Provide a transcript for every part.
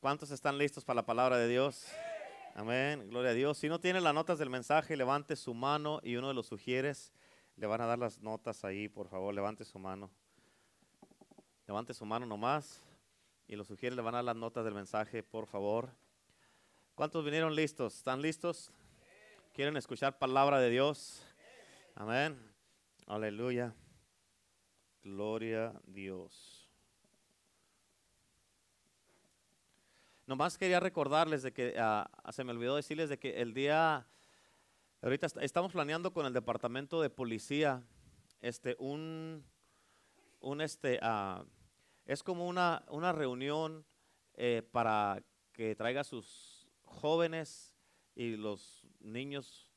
¿Cuántos están listos para la palabra de Dios? Amén, gloria a Dios. Si no tiene las notas del mensaje, levante su mano y uno de los sugieres le van a dar las notas ahí, por favor, levante su mano. Levante su mano nomás y los sugieres le van a dar las notas del mensaje, por favor. ¿Cuántos vinieron listos? ¿Están listos? ¿Quieren escuchar palabra de Dios? Amén. Aleluya. Gloria a Dios. Nomás quería recordarles de que, ah, se me olvidó decirles de que el día, ahorita estamos planeando con el departamento de policía, este, un, un este, ah, es como una, una reunión eh, para que traiga a sus jóvenes y los niños,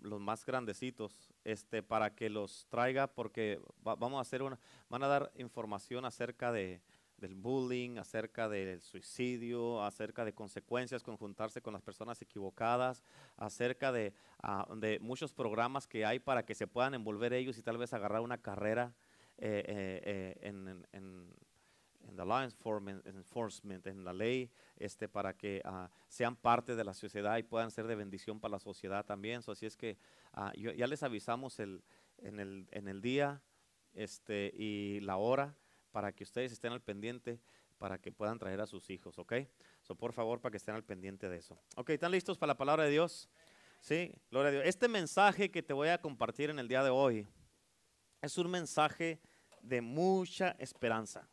los más grandecitos, este, para que los traiga, porque vamos a hacer una, van a dar información acerca de, del bullying, acerca del suicidio, acerca de consecuencias con juntarse con las personas equivocadas, acerca de, ah, de muchos programas que hay para que se puedan envolver ellos y tal vez agarrar una carrera eh, eh, eh, en, en, en law enforcement, en la ley, este, para que ah, sean parte de la sociedad y puedan ser de bendición para la sociedad también. así es que ah, ya les avisamos el, en, el, en el día este, y la hora para que ustedes estén al pendiente, para que puedan traer a sus hijos, ¿ok? So, por favor, para que estén al pendiente de eso. Ok, ¿están listos para la palabra de Dios? Sí, gloria a Dios. Este mensaje que te voy a compartir en el día de hoy es un mensaje de mucha esperanza.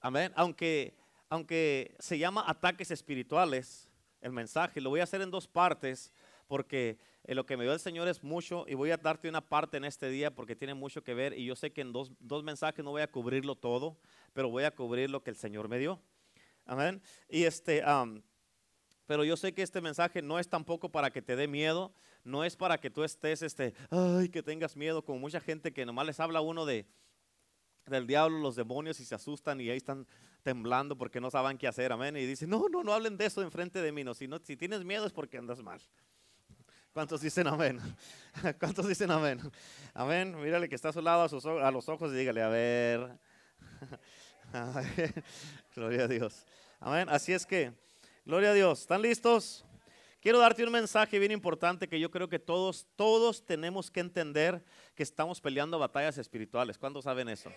Amén. Aunque, aunque se llama ataques espirituales, el mensaje, lo voy a hacer en dos partes porque eh, lo que me dio el Señor es mucho y voy a darte una parte en este día porque tiene mucho que ver y yo sé que en dos, mensajes no voy a cubrirlo todo, pero voy a cubrir lo que el Señor me dio. Amén. Y este, pero yo sé que este mensaje no es tampoco para que te dé miedo, no es para que tú estés, este, ay, que tengas miedo, como mucha gente que nomás les habla uno de, del diablo, los demonios y se asustan y ahí están temblando porque no saben qué hacer, amén. Y dicen, no, no, no hablen de eso enfrente de mí, no, si, no, si tienes miedo es porque andas mal. ¿Cuántos dicen amén? ¿Cuántos dicen amén? Amén. Mírale que está a su lado a, los ojos y dígale, a ver. Gloria a Dios. Amén. Así es que, gloria a Dios. ¿Están listos? Quiero darte un mensaje bien importante que yo creo que todos, todos tenemos que entender que estamos peleando batallas espirituales. ¿Cuántos saben eso?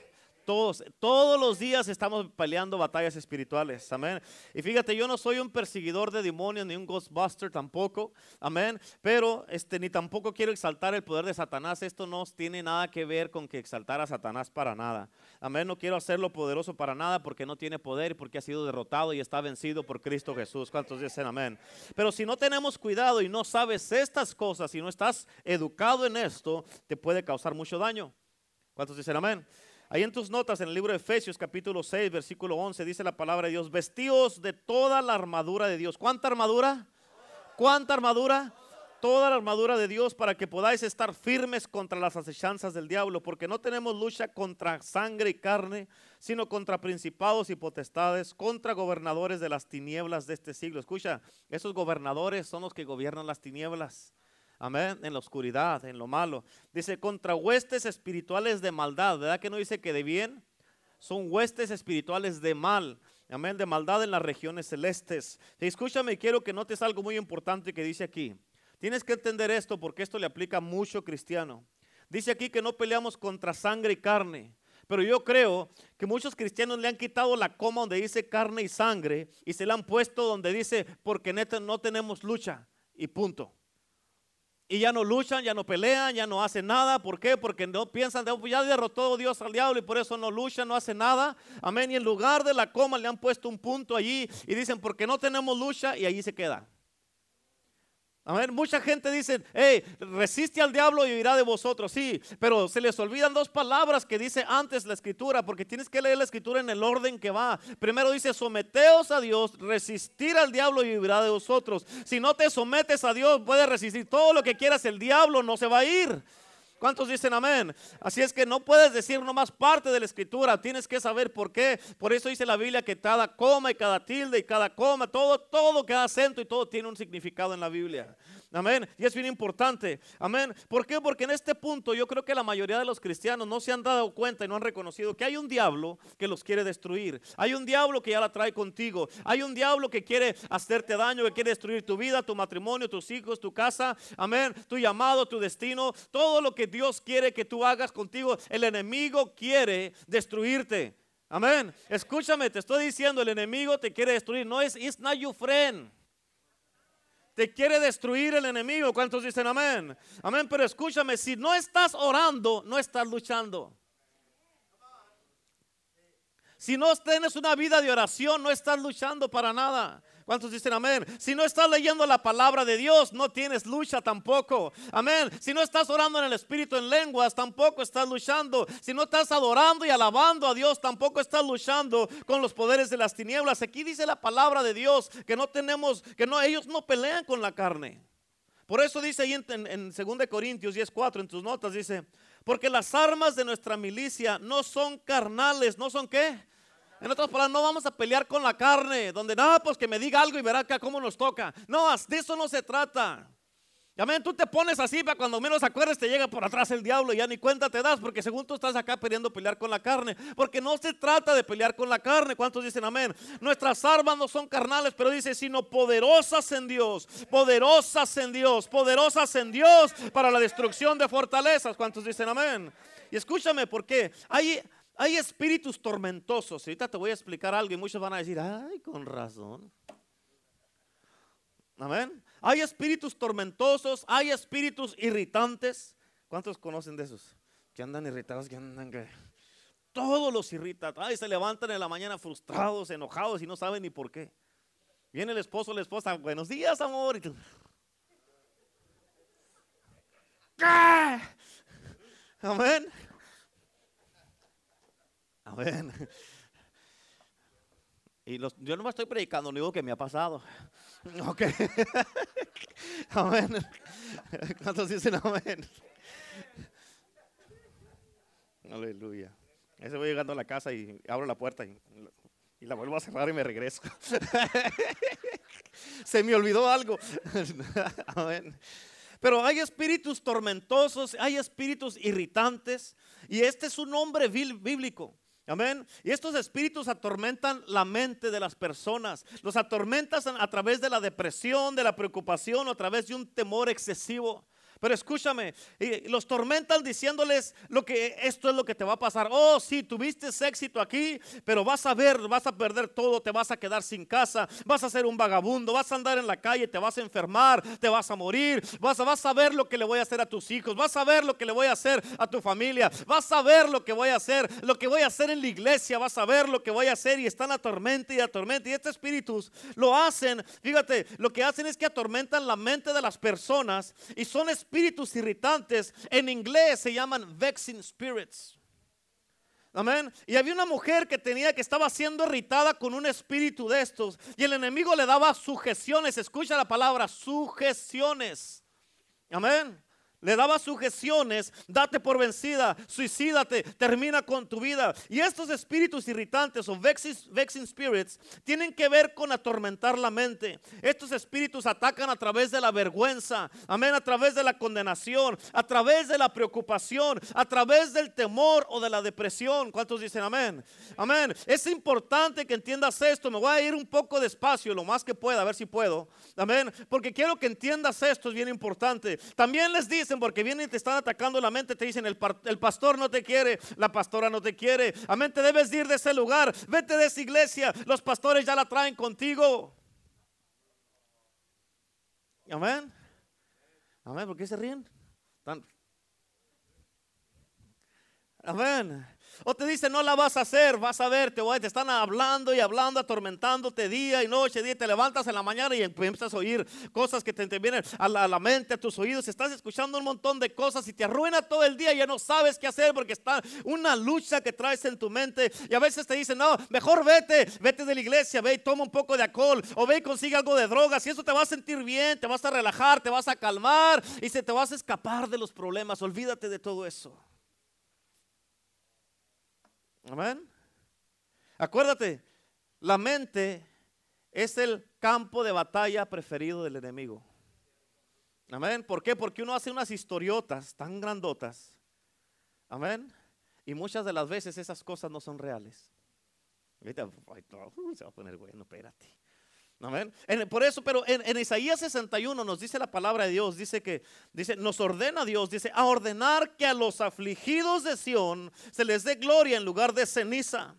Todos, todos los días estamos peleando batallas espirituales. Amén. Y fíjate, yo no soy un perseguidor de demonios ni un ghostbuster tampoco. Amén. Pero este, ni tampoco quiero exaltar el poder de Satanás. Esto no tiene nada que ver con que exaltar a Satanás para nada. Amén. No quiero hacerlo poderoso para nada porque no tiene poder y porque ha sido derrotado y está vencido por Cristo Jesús. ¿Cuántos dicen amén? Pero si no tenemos cuidado y no sabes estas cosas y no estás educado en esto, te puede causar mucho daño. ¿Cuántos dicen amén? Ahí en tus notas, en el libro de Efesios capítulo 6, versículo 11, dice la palabra de Dios, vestidos de toda la armadura de Dios. ¿Cuánta armadura? ¿Cuánta armadura? Toda la armadura de Dios para que podáis estar firmes contra las acechanzas del diablo, porque no tenemos lucha contra sangre y carne, sino contra principados y potestades, contra gobernadores de las tinieblas de este siglo. Escucha, esos gobernadores son los que gobiernan las tinieblas. Amén. En la oscuridad, en lo malo. Dice, contra huestes espirituales de maldad. ¿Verdad que no dice que de bien? Son huestes espirituales de mal. Amén. De maldad en las regiones celestes. escúchame, quiero que notes algo muy importante que dice aquí. Tienes que entender esto porque esto le aplica mucho cristiano. Dice aquí que no peleamos contra sangre y carne. Pero yo creo que muchos cristianos le han quitado la coma donde dice carne y sangre y se la han puesto donde dice porque no tenemos lucha y punto y ya no luchan, ya no pelean, ya no hacen nada. ¿Por qué? Porque no piensan, oh, ya derrotó Dios al diablo y por eso no luchan, no hacen nada. Amén. Y en lugar de la coma le han puesto un punto allí y dicen, porque no tenemos lucha y allí se queda. Amén. Mucha gente dice, hey, resiste al diablo y irá de vosotros. Sí, pero se les olvidan dos palabras que dice antes la escritura, porque tienes que leer la escritura en el orden que va. Primero dice, someteos a Dios, resistir al diablo y irá de vosotros. Si no te sometes a Dios, puedes resistir todo lo que quieras, el diablo no se va a ir. ¿Cuántos dicen amén? Así es que no puedes decir nomás parte de la escritura, tienes que saber por qué. Por eso dice la Biblia que cada coma y cada tilde y cada coma, todo, todo, cada acento y todo tiene un significado en la Biblia. Amén. Y es bien importante. Amén. ¿Por qué? Porque en este punto yo creo que la mayoría de los cristianos no se han dado cuenta y no han reconocido que hay un diablo que los quiere destruir. Hay un diablo que ya la trae contigo. Hay un diablo que quiere hacerte daño, que quiere destruir tu vida, tu matrimonio, tus hijos, tu casa. Amén. Tu llamado, tu destino. Todo lo que Dios quiere que tú hagas contigo. El enemigo quiere destruirte. Amén. Escúchame, te estoy diciendo, el enemigo te quiere destruir. No es, it's not your friend. Te quiere destruir el enemigo. ¿Cuántos dicen amén? Amén, pero escúchame, si no estás orando, no estás luchando. Si no tienes una vida de oración, no estás luchando para nada. ¿Cuántos dicen amén? Si no estás leyendo la palabra de Dios, no tienes lucha tampoco. Amén. Si no estás orando en el Espíritu en lenguas, tampoco estás luchando. Si no estás adorando y alabando a Dios, tampoco estás luchando con los poderes de las tinieblas. Aquí dice la palabra de Dios que no tenemos, que no, ellos no pelean con la carne. Por eso dice ahí en, en, 2 Corintios 10:4 en tus notas, dice, porque las armas de nuestra milicia no son carnales, no son qué? En otras palabras, no vamos a pelear con la carne, donde nada, pues que me diga algo y verá acá cómo nos toca. No, de eso no se trata. Amén, tú te pones así para cuando menos acuerdes te llega por atrás el diablo y ya ni cuenta te das porque según tú estás acá queriendo pelear con la carne, porque no se trata de pelear con la carne. ¿Cuántos dicen amén? Nuestras armas no son carnales, pero dice sino poderosas en Dios, poderosas en Dios, poderosas en Dios para la destrucción de fortalezas. ¿Cuántos dicen amén? Y escúchame, porque hay hay espíritus tormentosos. Ahorita te voy a explicar algo y muchos van a decir, ay, con razón. Amén. Hay espíritus tormentosos, hay espíritus irritantes. ¿Cuántos conocen de esos? Que andan irritados, que andan que... Todos los irritan. Ay, se levantan en la mañana frustrados, enojados y no saben ni por qué. Viene el esposo la esposa, buenos días, amor. Y tú... Amén. Amén. Y los, yo no me estoy predicando, lo único que me ha pasado. Ok. Amén. ¿Cuántos dicen amén? Aleluya. Ese voy llegando a la casa y abro la puerta y, la vuelvo a cerrar y me regreso. Se me olvidó algo. Pero hay espíritus tormentosos, hay espíritus irritantes. Y este es un nombre bíblico. Amén. Y estos espíritus atormentan la mente de las personas. Los atormentan a través de la depresión, de la preocupación o a través de un temor excesivo. Pero escúchame, los tormentan diciéndoles lo que esto es lo que te va a pasar. Oh, sí, tuviste éxito aquí, pero vas a ver, vas a perder todo, te vas a quedar sin casa, vas a ser un vagabundo, vas a andar en la calle, te vas a enfermar, te vas a morir, vas a, vas a ver lo que le voy a hacer a tus hijos, vas a ver lo que le voy a hacer a tu familia, vas a ver lo que voy a hacer, lo que voy a hacer en la iglesia, vas a ver lo que voy a hacer y están atormenta y atormenta. Y estos espíritus lo hacen, fíjate, lo que hacen es que atormentan la mente de las personas y son espíritus espíritus irritantes en inglés se llaman vexing spirits. Amén. Y había una mujer que tenía que estaba siendo irritada con un espíritu de estos. Y el enemigo le daba sujeciones. Escucha la palabra, sujeciones. Amén. Le daba sujeciones, date por vencida, suicídate, termina con tu vida. Y estos espíritus irritantes o vexing, spirits tienen que ver con atormentar la mente. Estos espíritus atacan a través de la vergüenza, amén, a través de la condenación, a través de la preocupación, a través del temor o de la depresión. ¿Cuántos dicen amén? Amén. Es importante que entiendas esto. Me voy a ir un poco despacio, lo más que pueda, a ver si puedo. Amén. Porque quiero que entiendas esto, es bien importante. También les dice porque vienen y te están atacando la mente, te dicen el, el pastor no te quiere, la pastora no te quiere. Amén, te debes ir de ese lugar, vete de esa iglesia, los pastores ya la traen contigo. Amén. Amén, ¿por qué se ríen? Amén. O te dicen, no la vas a hacer, vas a ver, te, te están hablando y hablando, atormentándote día y noche, día, te levantas en la mañana y empiezas a oír cosas que te, vienen a la, mente, a tus oídos, estás escuchando un montón de cosas y te arruina todo el día y ya no sabes qué hacer porque está una lucha que traes en tu mente y a veces te dicen, no, mejor vete, vete de la iglesia, ve y toma un poco de alcohol o ve y consigue algo de drogas y eso te va a sentir bien, te vas a relajar, te vas a calmar y se te vas a escapar de los problemas, olvídate de todo eso. Amén. Acuérdate, la mente es el campo de batalla preferido del enemigo. Amén. ¿Por qué? Porque uno hace unas historiotas tan grandotas. Amén. Y muchas de las veces esas cosas no son reales. Se va a poner bueno, espérate. Por eso, pero en, en, Isaías 61 nos dice la palabra de Dios, dice que, dice, nos ordena Dios, dice, a ordenar que a los afligidos de Sión se les dé gloria en lugar de ceniza,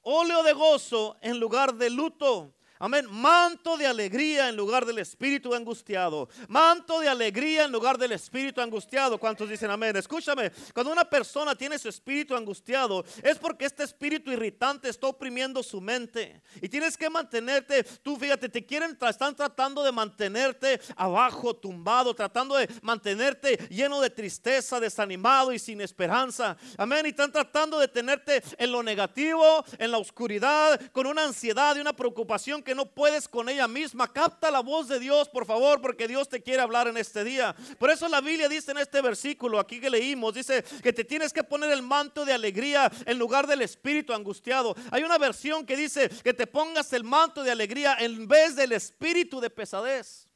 óleo de gozo en lugar de luto Amén. Manto de alegría en lugar del espíritu angustiado. Manto de alegría en lugar del espíritu angustiado. ¿Cuántos dicen amén? Escúchame. Cuando una persona tiene su espíritu angustiado es porque este espíritu irritante está oprimiendo su mente. Y tienes que mantenerte. Tú fíjate, te quieren, están tratando de mantenerte abajo, tumbado, tratando de mantenerte lleno de tristeza, desanimado y sin esperanza. Amén. Y están tratando de tenerte en lo negativo, en la oscuridad, con una ansiedad y una preocupación que no puedes con ella misma. Capta la voz de Dios, por favor, porque Dios te quiere hablar en este día. Por eso la Biblia dice en este versículo aquí que leímos, dice que te tienes que poner el manto de alegría en lugar del espíritu angustiado. Hay una versión que dice que te pongas el manto de alegría en vez del espíritu de pesadez.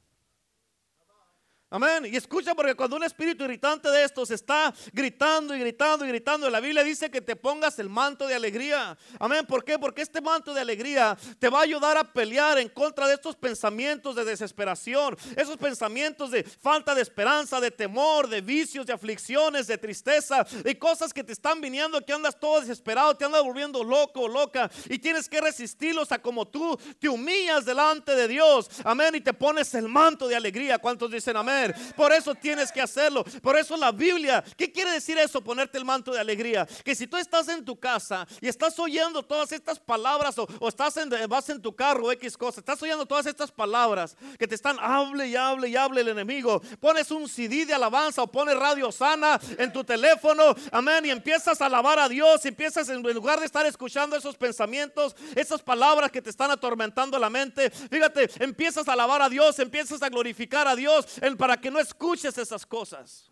Amén. Y escucha porque cuando un espíritu irritante de estos está gritando y gritando y gritando, la Biblia dice que te pongas el manto de alegría. Amén. ¿Por qué? Porque este manto de alegría te va a ayudar a pelear en contra de estos pensamientos de desesperación, esos pensamientos de falta de esperanza, de temor, de vicios, de aflicciones, de tristeza, y cosas que te están viniendo que andas todo desesperado, te andas volviendo loco o loca y tienes que resistirlos a como tú te humillas delante de Dios. Amén. Y te pones el manto de alegría. ¿Cuántos dicen amén? Por eso tienes que hacerlo. Por eso la Biblia, ¿qué quiere decir eso? Ponerte el manto de alegría. Que si tú estás en tu casa y estás oyendo todas estas palabras o, estás en, vas en tu carro X cosa, estás oyendo todas estas palabras que te están hable y hable y hable el enemigo. Pones un CD de alabanza o pones radio sana en tu teléfono, amén, y empiezas a alabar a Dios, y empiezas en lugar de estar escuchando esos pensamientos, esas palabras que te están atormentando la mente, fíjate, empiezas a alabar a Dios, empiezas a glorificar a Dios para que no escuches esas cosas.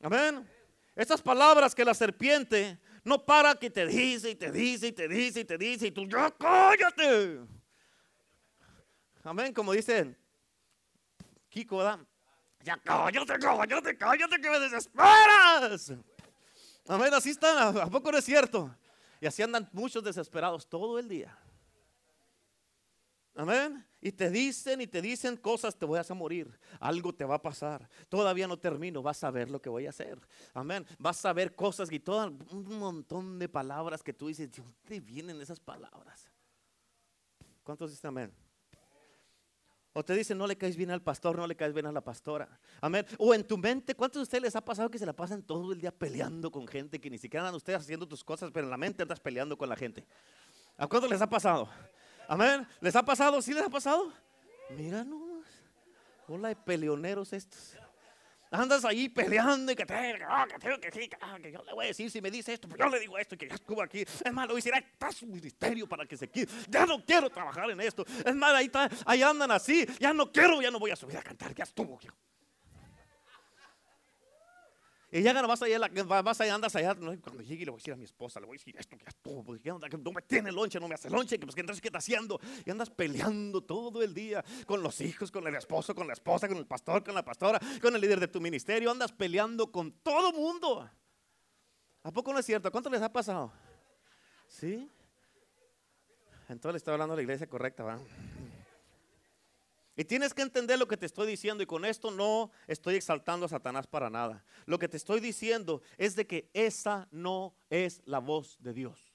Amén. Estas palabras que la serpiente no para que te dice y te dice y te dice y te dice y tú ya cállate. Amén, como dicen Kiko. Ya cállate, cállate, cállate que me desesperas. Amén, así están, ¿a poco no es cierto? Y así andan muchos desesperados todo el día. Amén. Y te dicen y te dicen cosas, te voy a morir, algo te va a pasar, todavía no termino, vas a ver lo que voy a hacer. Amén. Vas a ver cosas y todo un montón de palabras que tú dices, ¿de dónde vienen esas palabras? ¿Cuántos dicen amén? O te dicen, no le caes bien al pastor, no le caes bien a la pastora. Amén. O en tu mente, ¿cuántos de ustedes les ha pasado que se la pasan todo el día peleando con gente que ni siquiera andan ustedes haciendo tus cosas, pero en la mente andas peleando con la gente? ¿A cuántos les ha pasado? Amén. ¿Les ha pasado? ¿Sí les ha pasado? Mira nomás. Hola de peleoneros estos. Andas ahí peleando y que te, ah, que, que, que, ah, que, yo le voy a decir si me dice esto, pues yo le digo esto que ya estuvo aquí. Es malo, y está su ministerio para que se quite. Ya no quiero trabajar en esto. Es malo, ahí, está, ahí andan así. Ya no quiero, ya no voy a subir a cantar, ya estuvo. Y ya vas allá, vas allá, andas allá. Cuando llegue le voy a decir a mi esposa, le voy a decir esto que todo, porque no me tiene lonche, no me hace lonche, que pues entonces qué está haciendo. Y andas peleando todo el día con los hijos, con el esposo, con la esposa, con el pastor, con la pastora, con el líder de tu ministerio. Andas peleando con todo mundo. ¿A poco no es cierto? ¿Cuánto les ha pasado? ¿Sí? Entonces le estoy hablando a la iglesia correcta, ¿va? Y tienes que entender lo que te estoy diciendo y con esto no estoy exaltando a Satanás para nada. Lo que te estoy diciendo es de que esa no es la voz de Dios.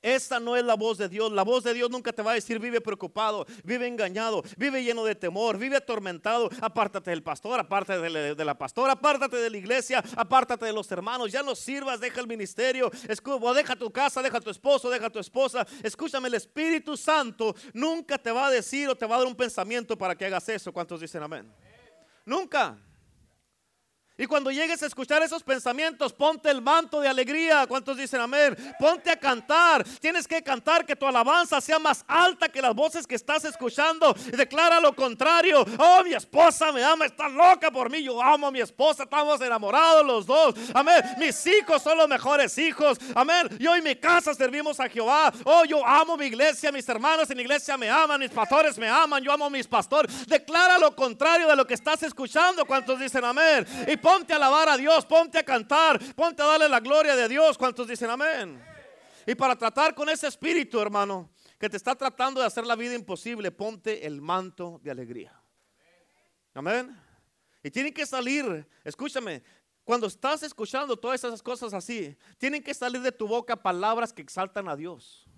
Esta no es la voz de Dios. La voz de Dios nunca te va a decir vive preocupado, vive engañado, vive lleno de temor, vive atormentado. Apártate del pastor, apártate de la, pastora, apártate de la iglesia, apártate de los hermanos. Ya no sirvas, deja el ministerio, deja tu casa, deja tu esposo, deja tu esposa. Escúchame, el Espíritu Santo nunca te va a decir o te va a dar un pensamiento para que hagas eso. ¿Cuántos dicen amén? Nunca. Y cuando llegues a escuchar esos pensamientos, ponte el manto de alegría. ¿Cuántos dicen amén? Ponte a cantar. Tienes que cantar que tu alabanza sea más alta que las voces que estás escuchando. Y declara lo contrario. Oh, mi esposa me ama, está loca por mí. Yo amo a mi esposa, estamos enamorados los dos. Amén. Mis hijos son los mejores hijos. Amén. Yo y mi casa servimos a Jehová. Oh, yo amo mi iglesia. Mis hermanos en la iglesia me aman. Mis pastores me aman. Yo amo a mis pastores. Declara lo contrario de lo que estás escuchando. ¿Cuántos dicen amén? Ponte a alabar a Dios, ponte a cantar, ponte a darle la gloria de Dios. ¿Cuántos dicen amén? Y para tratar con ese espíritu, hermano, que te está tratando de hacer la vida imposible, ponte el manto de alegría. Amén. Y tienen que salir, escúchame, cuando estás escuchando todas esas cosas así, tienen que salir de tu boca palabras que exaltan a Dios.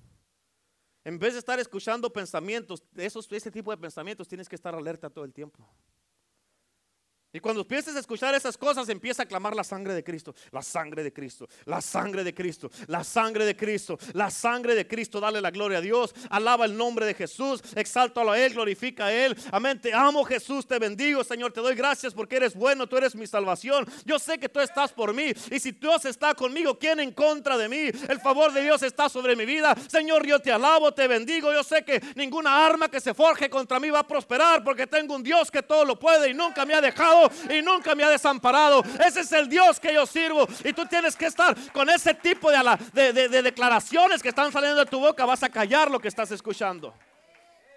En vez de estar escuchando pensamientos, esos, ese tipo de pensamientos, tienes que estar alerta todo el tiempo. Y cuando empieces a escuchar esas cosas, empieza a clamar la sangre de Cristo, la sangre de Cristo, la sangre de Cristo, la sangre de Cristo, la sangre de Cristo. Dale la gloria a Dios, alaba el nombre de Jesús, exáltalo a Él, glorifica a Él. Amén, te amo Jesús, te bendigo Señor, te doy gracias porque eres bueno, tú eres mi salvación. Yo sé que tú estás por mí y si Dios está conmigo, ¿quién en contra de mí? El favor de Dios está sobre mi vida. Señor, yo te alabo, te bendigo. Yo sé que ninguna arma que se forje contra mí va a prosperar porque tengo un Dios que todo lo puede y nunca me ha dejado y nunca me ha desamparado. Ese es el Dios que yo sirvo. Y tú tienes que estar con ese tipo de, de, declaraciones que están saliendo de tu boca. Vas a callar lo que estás escuchando.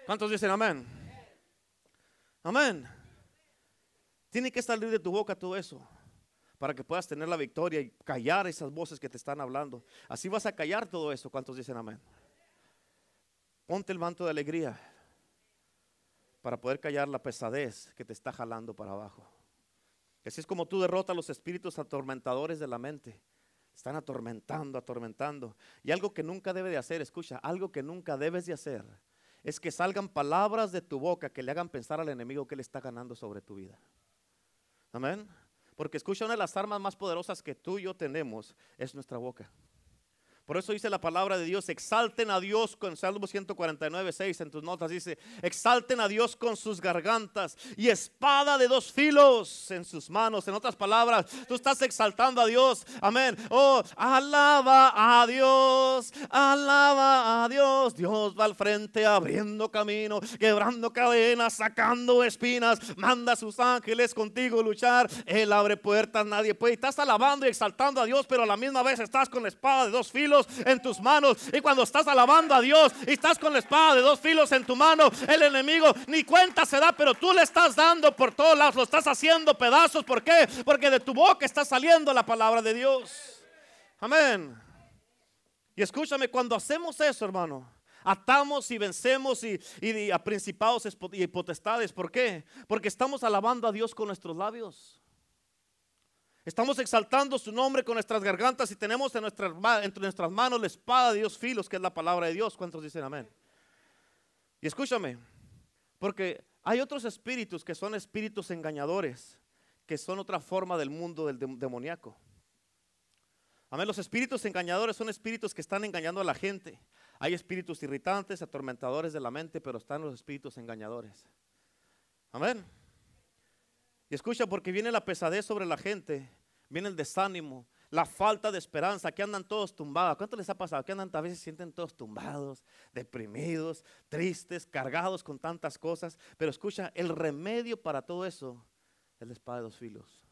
¿Cuántos dicen amén? Amén. Tiene que salir de tu boca todo eso para que puedas tener la victoria y callar esas voces que te están hablando. Así vas a callar todo eso. ¿Cuántos dicen amén? Ponte el manto de alegría para poder callar la pesadez que te está jalando para abajo. Así es como tú derrotas los espíritus atormentadores de la mente. Están atormentando, atormentando. Y algo que nunca debe de hacer, escucha, algo que nunca debes de hacer, es que salgan palabras de tu boca que le hagan pensar al enemigo que le está ganando sobre tu vida. Amén. Porque escucha, una de las armas más poderosas que tú y yo tenemos es nuestra boca. Por eso dice la palabra de Dios, exalten a Dios con Salmo 149, 6 en tus notas dice, exalten a Dios con sus gargantas y espada de dos filos en sus manos. En otras palabras, tú estás exaltando a Dios. Amén. Oh, alaba a Dios, alaba a Dios. Dios va al frente abriendo camino, quebrando cadenas, sacando espinas, manda a sus ángeles contigo luchar. Él abre puertas, nadie puede. estás alabando y exaltando a Dios, pero a la misma vez estás con la espada de dos filos en tus manos. Y cuando estás alabando a Dios y estás con la espada de dos filos en tu mano, el enemigo ni cuenta se da, pero tú le estás dando por todos lados, lo estás haciendo pedazos. ¿Por qué? Porque de tu boca está saliendo la palabra de Dios. Amén. Y escúchame, cuando hacemos eso, hermano, atamos y vencemos y, y, a principados y potestades. ¿Por qué? Porque estamos alabando a Dios con nuestros labios. Estamos exaltando su nombre con nuestras gargantas y tenemos en entre nuestras manos la espada de Dios filos, que es la palabra de Dios. ¿Cuántos dicen amén? Y escúchame, porque hay otros espíritus que son espíritus engañadores, que son otra forma del mundo del demoníaco. Amén, los espíritus engañadores son espíritus que están engañando a la gente. Hay espíritus irritantes, atormentadores de la mente, pero están los espíritus engañadores. Amén. Escucha, porque viene la pesadez sobre la gente, viene el desánimo, la falta de esperanza, que andan todos tumbados. ¿Cuánto les ha pasado? Que andan a veces sienten todos tumbados, deprimidos, tristes, cargados con tantas cosas. Pero escucha, el remedio para todo eso es la espada de dos filos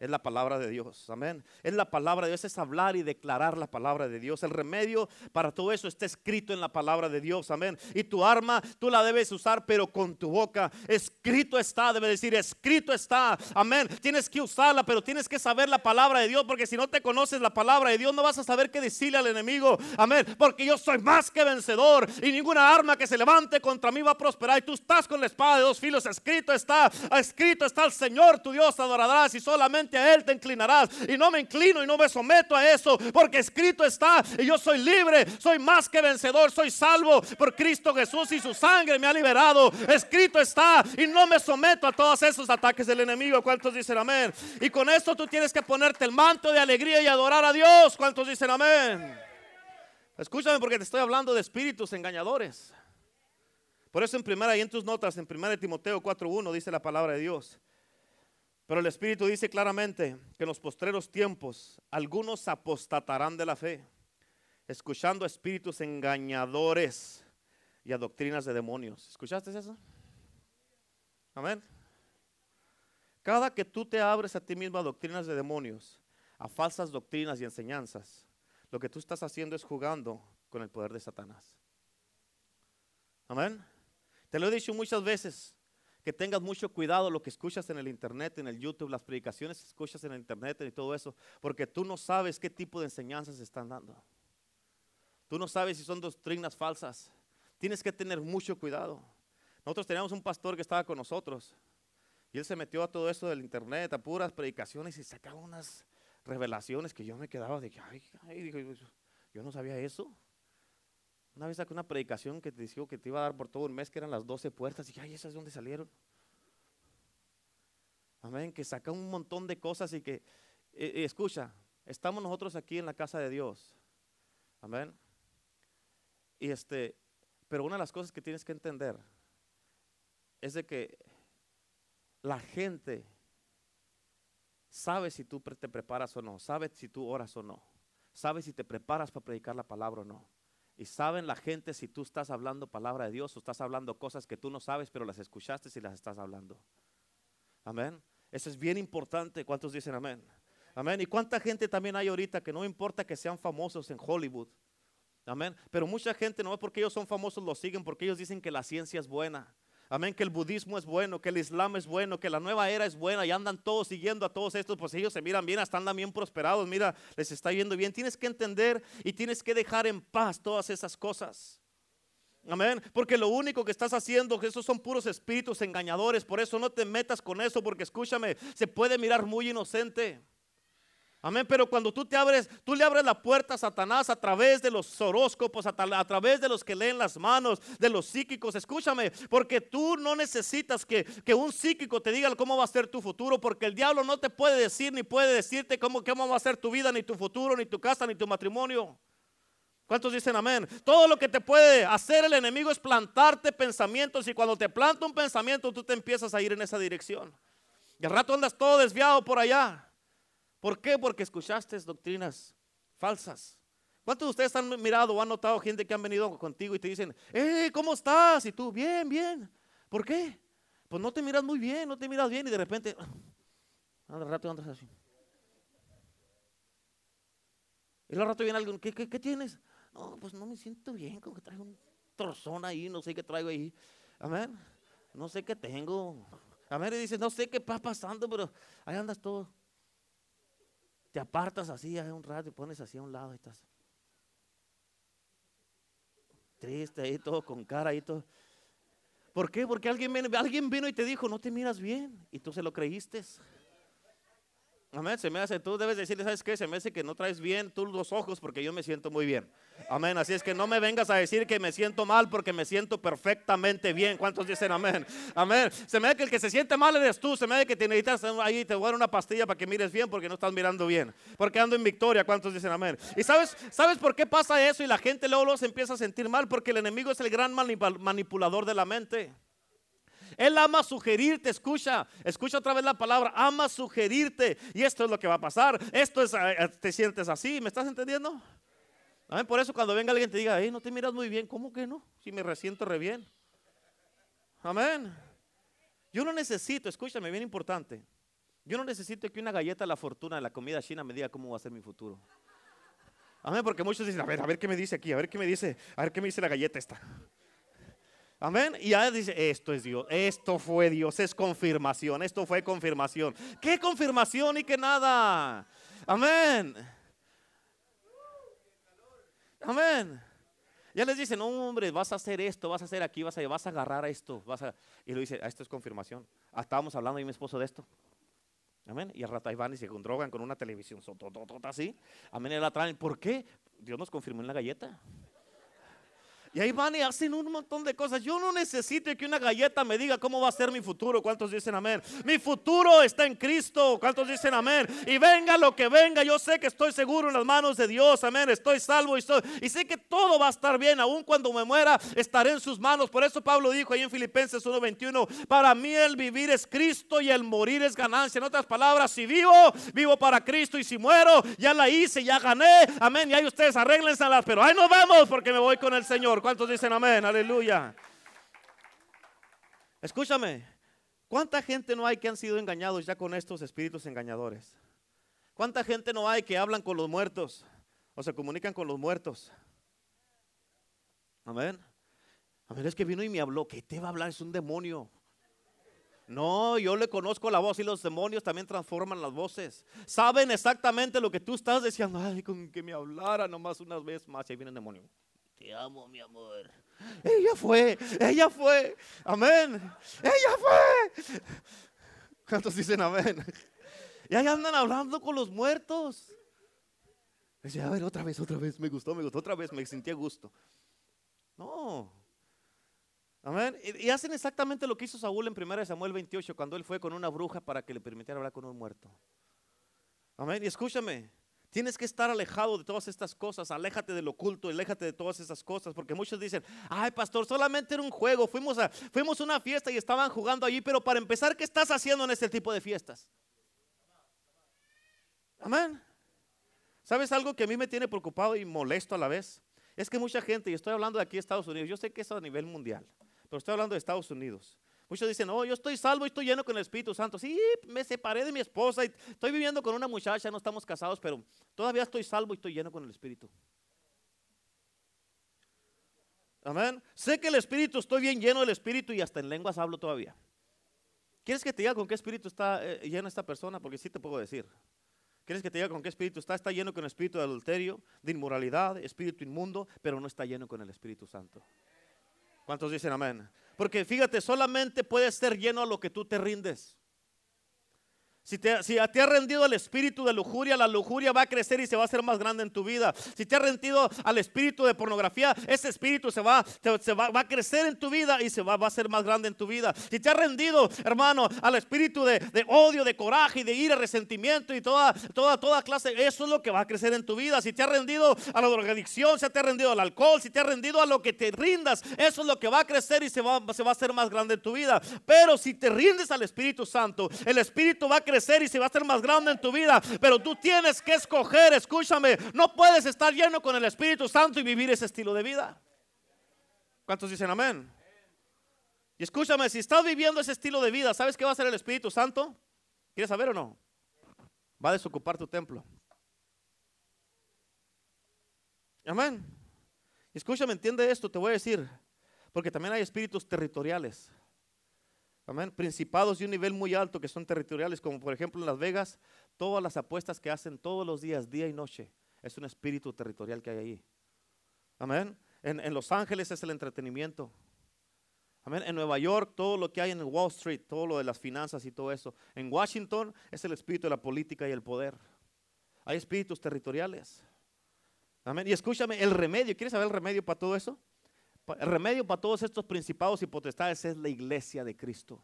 es la palabra de Dios. Amén. Es la palabra de Dios, es hablar y declarar la palabra de Dios. El remedio para todo eso está escrito en la palabra de Dios. Amén. Y tu arma tú la debes usar, pero con tu boca. Escrito está, debe decir, escrito está. Amén. Tienes que usarla, pero tienes que saber la palabra de Dios, porque si no te conoces la palabra de Dios, no vas a saber qué decirle al enemigo. Amén. Porque yo soy más que vencedor y ninguna arma que se levante contra mí va a prosperar. Y tú estás con la espada de dos filos. Escrito está, escrito está el Señor, tu Dios adorarás y solamente a Él te inclinarás. Y no me inclino y no me someto a eso, porque escrito está, y yo soy libre, soy más que vencedor, soy salvo por Cristo Jesús y su sangre me ha liberado. Escrito está, y no me someto a todos esos ataques del enemigo. ¿Cuántos dicen amén? Y con esto tú tienes que ponerte el manto de alegría y adorar a Dios. ¿Cuántos dicen amén? Escúchame porque te estoy hablando de espíritus engañadores. Por eso en primera y en tus notas, en primera de Timoteo 4.1 dice la palabra de Dios. Pero el Espíritu dice claramente que en los postreros tiempos algunos apostatarán de la fe, escuchando espíritus engañadores y a doctrinas de demonios. ¿Escuchaste eso? Amén. Cada que tú te abres a ti mismo a doctrinas de demonios, a falsas doctrinas y enseñanzas, lo que tú estás haciendo es jugando con el poder de Satanás. Amén. Te lo he dicho muchas veces, que tengas mucho cuidado lo que escuchas en el internet, en el YouTube, las predicaciones que escuchas en el internet y todo eso, porque tú no sabes qué tipo de enseñanzas están dando. Tú no sabes si son doctrinas falsas. Tienes que tener mucho cuidado. Nosotros teníamos un pastor que estaba con nosotros y él se metió a todo eso del internet, a puras predicaciones y sacaba unas revelaciones que yo me quedaba de que, ay, yo no sabía eso. Una vez sacó una predicación que te dijo que te iba a dar por todo un mes, que eran las 12 puertas, y ay, ¿esas de dónde salieron? Amén, que saca un montón de cosas y que, eh, eh, escucha, estamos nosotros aquí en la casa de Dios. Amén. Y este, pero una de las cosas que tienes que entender es de que la gente sabe si tú te preparas o no, sabe si tú oras o no, sabe si te preparas para predicar la palabra o no. Y saben la gente si tú estás hablando palabra de Dios o estás hablando cosas que tú no sabes, pero las escuchaste si las estás hablando. Amén. Eso es bien importante. ¿Cuántos dicen amén? Amén. ¿Y cuánta gente también hay ahorita que no importa que sean famosos en Hollywood? Amén. Pero mucha gente no es porque ellos son famosos, los siguen porque ellos dicen que la ciencia es buena. Amén, que el budismo es bueno, que el islam es bueno, que la nueva era es buena y andan todos siguiendo a todos estos, pues ellos se miran bien, hasta andan bien prosperados, mira, les está yendo bien. Tienes que entender y tienes que dejar en paz todas esas cosas. Amén, porque lo único que estás haciendo, que esos son puros espíritus engañadores, por eso no te metas con eso, porque escúchame, se puede mirar muy inocente. Amén, pero cuando tú te abres, tú le abres la puerta a Satanás a través de los horóscopos, a, través de los que leen las manos, de los psíquicos. Escúchame, porque tú no necesitas que, que, un psíquico te diga cómo va a ser tu futuro, porque el diablo no te puede decir ni puede decirte cómo, cómo va a ser tu vida, ni tu futuro, ni tu casa, ni tu matrimonio. ¿Cuántos dicen amén? Todo lo que te puede hacer el enemigo es plantarte pensamientos y cuando te planta un pensamiento tú te empiezas a ir en esa dirección. Y al rato andas todo desviado por allá. ¿Por qué? Porque escuchaste doctrinas falsas. ¿Cuántos de ustedes han mirado o han notado gente que han venido contigo y te dicen, ¡eh, ¿cómo estás? Y tú, bien, bien. ¿Por qué? Pues no te miras muy bien, no te miras bien y de repente, al rato andas así. Y al rato viene alguien, ¿qué, tienes? No, pues no me siento bien, como que traigo un trozón ahí, no sé qué traigo ahí. Amén. No sé qué tengo. Amén. Y dices, no sé qué está pasando, pero ahí andas todo te apartas así un rato y pones así a un lado y estás triste ahí todo con cara y todo. ¿Por qué? Porque alguien, alguien vino y te dijo, no te miras bien y tú se lo creíste. Amén, se me hace, tú debes decirle, ¿sabes qué? Se me hace que no traes bien tú los ojos porque yo me siento muy bien. Amén, así es que no me vengas a decir que me siento mal porque me siento perfectamente bien. ¿Cuántos dicen amén? Amén. Se me hace que el que se siente mal eres tú, se me hace que te necesitas ahí, te voy a dar una pastilla para que mires bien porque no estás mirando bien. Porque ando en victoria, ¿cuántos dicen amén? Y sabes, ¿sabes por qué pasa eso? Y la gente luego, luego se empieza a sentir mal porque el enemigo es el gran manipulador de la mente. Él ama sugerirte, escucha, escucha otra vez la palabra, ama sugerirte. Y esto es lo que va a pasar. Esto es, eh, te sientes así, ¿me estás entendiendo? Amén. Por eso cuando venga alguien te diga, hey, no te miras muy bien, ¿cómo que no? Si me resiento re bien. Amén. Yo no necesito, escúchame, bien importante. Yo no necesito que una galleta de la fortuna de la comida china me diga cómo va a ser mi futuro. Amén, porque muchos dicen, a ver, a ver qué me dice aquí, a ver qué me dice, a ver qué me dice la galleta esta. Amén. Y ya dice, esto es Dios, esto fue Dios, es confirmación, esto fue confirmación. ¿Qué confirmación y qué nada? Amén. Amén. Ya les dicen, no, hombre, vas a hacer esto, vas a hacer aquí, vas a, vas a agarrar a esto. Vas a, y lo dice, ah, esto es confirmación. Ah, estábamos hablando y mi esposo de esto. Amén. Y al rato ahí van y se drogan con una televisión así. Amén. Y la traen. ¿Por qué? Dios nos confirmó en la galleta. Y ahí van y hacen un montón de cosas. Yo no necesito que una galleta me diga cómo va a ser mi futuro. ¿Cuántos dicen amén? Mi futuro está en Cristo. ¿Cuántos dicen amén? Y venga lo que venga, yo sé que estoy seguro en las manos de Dios. Amén. Estoy salvo y, estoy, y sé que todo va a estar bien. Aun cuando me muera, estaré en sus manos. Por eso Pablo dijo ahí en Filipenses 1:21, para mí el vivir es Cristo y el morir es ganancia. En otras palabras, si vivo, vivo para Cristo y si muero, ya la hice, ya gané. Amén. Y ahí ustedes arréglenselas, pero ahí nos vemos porque me voy con el Señor. ¿Cuántos dicen amén? Aleluya. Escúchame, ¿cuánta gente no hay que han sido engañados ya con estos espíritus engañadores? ¿Cuánta gente no hay que hablan con los muertos o se comunican con los muertos? Amén. Amén, es que vino y me habló. ¿Qué te va a hablar? Es un demonio. No, yo le conozco la voz y los demonios también transforman las voces. Saben exactamente lo que tú estás diciendo. Ay, con que me hablara nomás unas veces más y ahí viene el demonio. Te amo, mi amor. Ella fue, ella fue. Amén. Ella fue. ¿Cuántos dicen amén? Y ahí andan hablando con los muertos. Dice, a ver, otra vez, otra vez, me gustó, me gustó, otra vez, me sentí a gusto. No. Amén. Y, hacen exactamente lo que hizo Saúl en 1 Samuel 28, cuando él fue con una bruja para que le permitiera hablar con un muerto. Amén. Y escúchame, Tienes que estar alejado de todas estas cosas, aléjate del oculto, aléjate de todas esas cosas, porque muchos dicen, ay pastor, solamente era un juego, fuimos a, fuimos una fiesta y estaban jugando allí, pero para empezar, ¿qué estás haciendo en este tipo de fiestas? Amén. ¿Sabes algo que a mí me tiene preocupado y molesto a la vez? Es que mucha gente, y estoy hablando de aquí de Estados Unidos, yo sé que es a nivel mundial, pero estoy hablando de Estados Unidos. Muchos dicen, oh, yo estoy salvo y estoy lleno con el Espíritu Santo. Sí, me separé de mi esposa y estoy viviendo con una muchacha, no estamos casados, pero todavía estoy salvo y estoy lleno con el Espíritu. Amén. Sé que el Espíritu, estoy bien lleno del Espíritu y hasta en lenguas hablo todavía. ¿Quieres que te diga con qué Espíritu está eh, llena esta persona? Porque sí te puedo decir. ¿Quieres que te diga con qué Espíritu está? Está lleno con el Espíritu de adulterio, de inmoralidad, Espíritu inmundo, pero no está lleno con el Espíritu Santo. ¿Cuántos dicen amén? Porque fíjate, solamente puedes ser lleno a lo que tú te rindes. Si te, si te ha rendido al espíritu de lujuria, la lujuria va a crecer y se va a hacer más grande en tu vida. Si te ha rendido al espíritu de pornografía, ese espíritu se va, se va, a crecer en tu vida y se va, va, a ser más grande en tu vida. Si te ha rendido, hermano, al espíritu de, de odio, de coraje, de ira, resentimiento y toda, toda, toda clase, eso es lo que va a crecer en tu vida. Si te ha rendido a la drogadicción, si te ha rendido al alcohol, si te ha rendido a lo que te rindas, eso es lo que va a crecer y se va, se va a hacer más grande en tu vida. Pero si te rindes al Espíritu Santo, el Espíritu va a crecer y se va a hacer más grande en tu vida. Pero tú tienes que escoger, escúchame, no puedes estar lleno con el Espíritu Santo y vivir ese estilo de vida. ¿Cuántos dicen amén? Y escúchame, si estás viviendo ese estilo de vida, ¿sabes qué va a hacer el Espíritu Santo? ¿Quieres saber o no? Va a desocupar tu templo. Amén. Escúchame, entiende esto, te voy a decir, porque también hay espíritus territoriales. Amén. Principados de un nivel muy alto que son territoriales, como por ejemplo en Las Vegas, todas las apuestas que hacen todos los días, día y noche, es un espíritu territorial que hay ahí. Amén. En, Los Ángeles es el entretenimiento. Amén. En Nueva York, todo lo que hay en Wall Street, todo lo de las finanzas y todo eso. En Washington es el espíritu de la política y el poder. Hay espíritus territoriales. Amén. Y escúchame, el remedio, ¿quieres saber el remedio para todo eso? El remedio para todos estos principados y potestades es la iglesia de Cristo.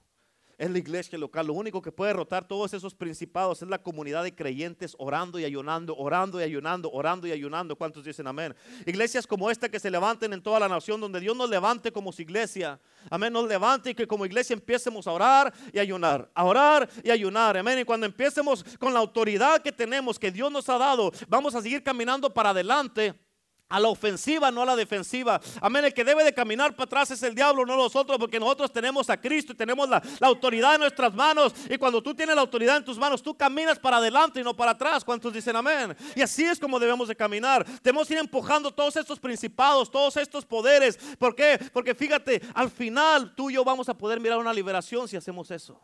Es la iglesia local. Lo único que puede derrotar todos esos principados es la comunidad de creyentes orando y ayunando, orando y ayunando, orando y ayunando. ¿Cuántos dicen amén? Iglesias como esta que se levanten en toda la nación, donde Dios nos levante como su iglesia. Amén, nos levante y que como iglesia empecemos a orar y ayunar, a orar y ayunar. Amén. Y cuando empecemos con la autoridad que tenemos, que Dios nos ha dado, vamos a seguir caminando para adelante a la ofensiva, no a la defensiva. Amén. El que debe de caminar para atrás es el diablo, no nosotros, porque nosotros tenemos a Cristo y tenemos la, autoridad en nuestras manos. Y cuando tú tienes la autoridad en tus manos, tú caminas para adelante y no para atrás. ¿Cuántos dicen amén? Y así es como debemos de caminar. Tenemos que ir empujando todos estos principados, todos estos poderes. ¿Por qué? Porque fíjate, al final tú y yo vamos a poder mirar una liberación si hacemos eso.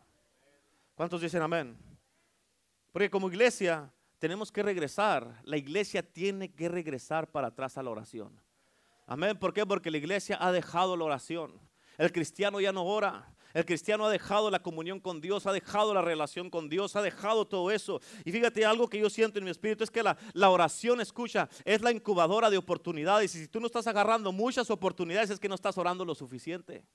¿Cuántos dicen amén? Porque como iglesia tenemos que regresar. La iglesia tiene que regresar para atrás a la oración. Amén. ¿Por qué? Porque la iglesia ha dejado la oración. El cristiano ya no ora. El cristiano ha dejado la comunión con Dios, ha dejado la relación con Dios, ha dejado todo eso. Y fíjate, algo que yo siento en mi espíritu es que la, la oración, escucha, es la incubadora de oportunidades. Y si tú no estás agarrando muchas oportunidades, es que no estás orando lo suficiente.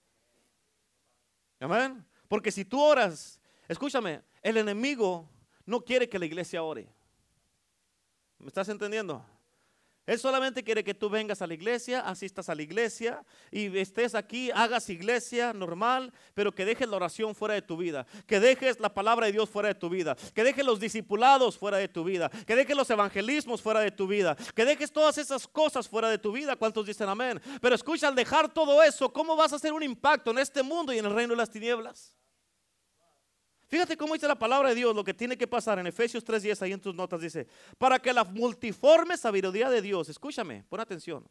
Amén. Porque si tú oras, escúchame, el enemigo no quiere que la iglesia ore. ¿Me estás entendiendo? Él solamente quiere que tú vengas a la iglesia, asistas a la iglesia y estés aquí, hagas iglesia normal, pero que dejes la oración fuera de tu vida, que dejes la palabra de Dios fuera de tu vida, que dejes los discipulados fuera de tu vida, que dejes los evangelismos fuera de tu vida, que dejes todas esas cosas fuera de tu vida. ¿Cuántos dicen amén? Pero escucha, al dejar todo eso, ¿cómo vas a hacer un impacto en este mundo y en el reino de las tinieblas? Fíjate cómo dice la palabra de Dios, lo que tiene que pasar en Efesios 3:10, ahí en tus notas dice, para que la multiforme sabiduría de Dios, escúchame, pon atención,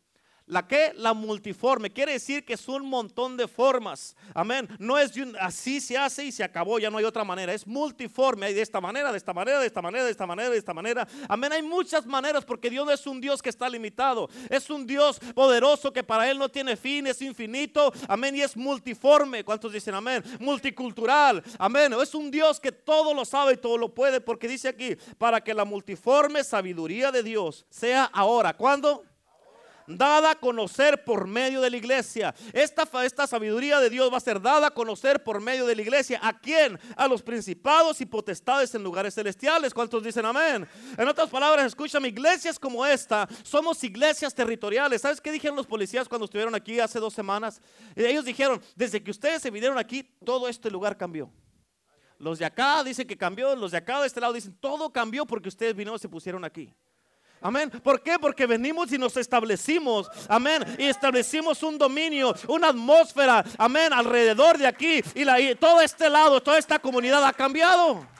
la que, la multiforme, quiere decir que es un montón de formas. Amén. No es así se hace y se acabó, ya no hay otra manera. Es multiforme, hay de esta manera, de esta manera, de esta manera, de esta manera, de esta manera. Amén. Hay muchas maneras porque Dios es un Dios que está limitado. Es un Dios poderoso que para Él no tiene fin, es infinito. Amén. Y es multiforme. ¿Cuántos dicen amén? Multicultural. Amén. Es un Dios que todo lo sabe y todo lo puede porque dice aquí, para que la multiforme sabiduría de Dios sea ahora. ¿Cuándo? Dada a conocer por medio de la iglesia. Esta, esta sabiduría de Dios va a ser dada a conocer por medio de la iglesia. ¿A quién? A los principados y potestades en lugares celestiales. ¿Cuántos dicen amén? En otras palabras, escúchame, iglesias como esta somos iglesias territoriales. ¿Sabes qué dijeron los policías cuando estuvieron aquí hace dos semanas? Ellos dijeron, desde que ustedes se vinieron aquí, todo este lugar cambió. Los de acá dicen que cambió, los de acá de este lado dicen, todo cambió porque ustedes vinieron y se pusieron aquí. Amén. ¿Por qué? Porque venimos y nos establecimos. Amén. Y establecimos un dominio, una atmósfera. Amén. Alrededor de aquí. Y, la, todo este lado, toda esta comunidad ha cambiado.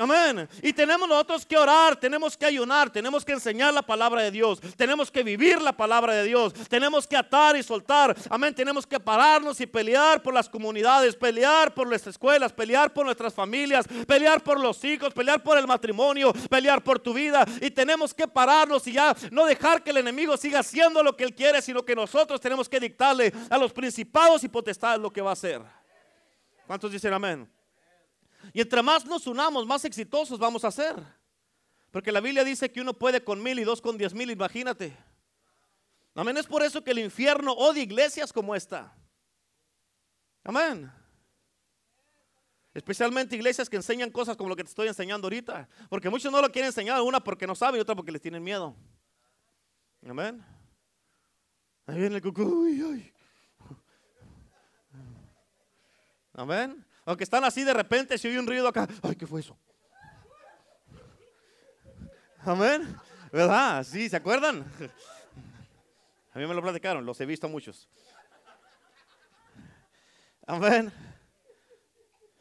Amén. Y tenemos nosotros que orar, tenemos que ayunar, tenemos que enseñar la palabra de Dios, tenemos que vivir la palabra de Dios, tenemos que atar y soltar. Amén. Tenemos que pararnos y pelear por las comunidades, pelear por nuestras escuelas, pelear por nuestras familias, pelear por los hijos, pelear por el matrimonio, pelear por tu vida. Y tenemos que pararnos y ya no dejar que el enemigo siga haciendo lo que él quiere, sino que nosotros tenemos que dictarle a los principados y potestades lo que va a hacer. ¿Cuántos dicen amén? Y entre más nos unamos, más exitosos vamos a ser. Porque la Biblia dice que uno puede con mil y dos con diez mil, imagínate. Amén. Es por eso que el infierno odia iglesias como esta. Amén. Especialmente iglesias que enseñan cosas como lo que te estoy enseñando ahorita. Porque muchos no lo quieren enseñar, una porque no saben y otra porque les tienen miedo. Amén. Ahí viene el cucú. Amén. Aunque están así de repente, se oye un ruido acá. Ay, ¿qué fue eso? Amén. ¿Verdad? Sí, ¿se acuerdan? A mí me lo platicaron, los he visto muchos. Amén.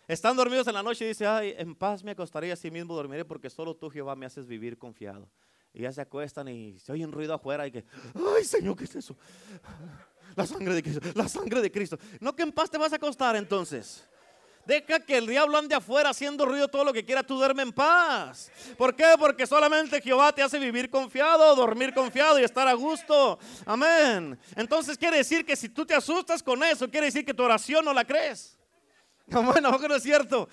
Están dormidos en la noche y dice, ay, en paz me acostaría así mismo dormiré porque solo tú Jehová me haces vivir confiado. Y ya se acuestan y se oye un ruido afuera y que, ay Señor, ¿qué es eso? La sangre de Cristo, la sangre de Cristo. No que en paz te vas a acostar entonces. Deja que el diablo ande afuera haciendo ruido todo lo que quiera, tú duerme en paz. ¿Por qué? Porque solamente Jehová te hace vivir confiado, dormir confiado y estar a gusto. Amén. Entonces quiere decir que si tú te asustas con eso, quiere decir que tu oración no la crees. No, bueno, no es cierto.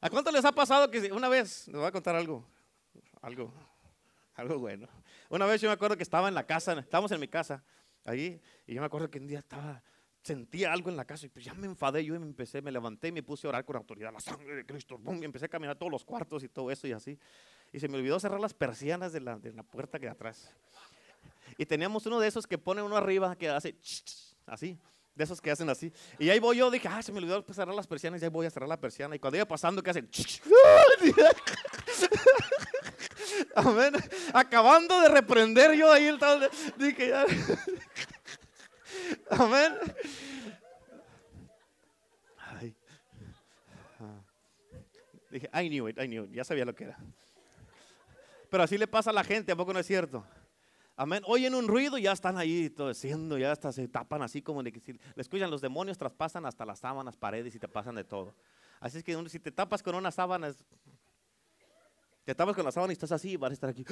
¿A cuánto les ha pasado que una vez, les voy a contar algo, algo, algo bueno. Una vez yo me acuerdo que estaba en la casa, estábamos en mi casa, ahí, y yo me acuerdo que un día estaba sentía algo en la casa y pues ya me enfadé yo me empecé, me levanté y me puse a orar con autoridad, la sangre de Cristo, y empecé a caminar todos los cuartos y todo eso y así. Y se me olvidó cerrar las persianas de la, de la puerta que de atrás. Y teníamos uno de esos que pone uno arriba que hace así, de esos que hacen así. Y ahí voy yo, dije, ah, se me olvidó cerrar las persianas y ahí voy a cerrar la persiana. Y cuando iba pasando, que hacen? Acabando de reprender yo ahí el tal, dije, ya. Amén. Dije, I knew it, I knew it. Ya sabía lo que era. Pero así le pasa a la gente, ¿a poco no es cierto? Amén. Oyen un ruido y ya están ahí tosiendo, ya hasta se tapan así como de que si le escuchan los demonios traspasan hasta las sábanas, paredes y te pasan de todo. Así es que si te tapas con una sábana, te tapas con la sábana y estás así, vas a estar aquí.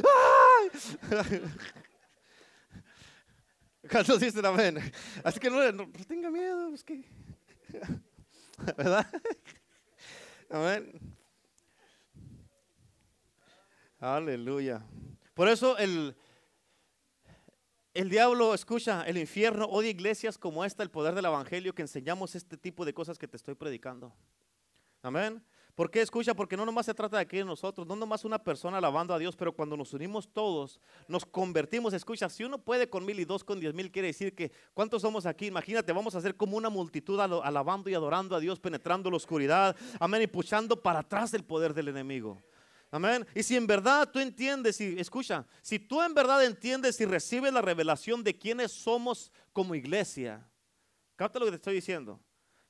¿Cuántos dicen amén? Así que no, tenga miedo, que, ¿verdad? Amén. Aleluya. Por eso el, el diablo, escucha, el infierno odia iglesias como esta, el poder del evangelio, que enseñamos este tipo de cosas que te estoy predicando. Amén. ¿Por qué escucha? Porque no nomás se trata de aquí de nosotros, no nomás una persona alabando a Dios, pero cuando nos unimos todos, nos convertimos. Escucha, si uno puede con mil y dos con diez mil, quiere decir que ¿cuántos somos aquí? Imagínate, vamos a ser como una multitud alabando y adorando a Dios, penetrando la oscuridad, amén, y puchando para atrás el poder del enemigo. Amén. Y si en verdad tú entiendes, y escucha, si tú en verdad entiendes y recibes la revelación de quiénes somos como iglesia, capta lo que te estoy diciendo.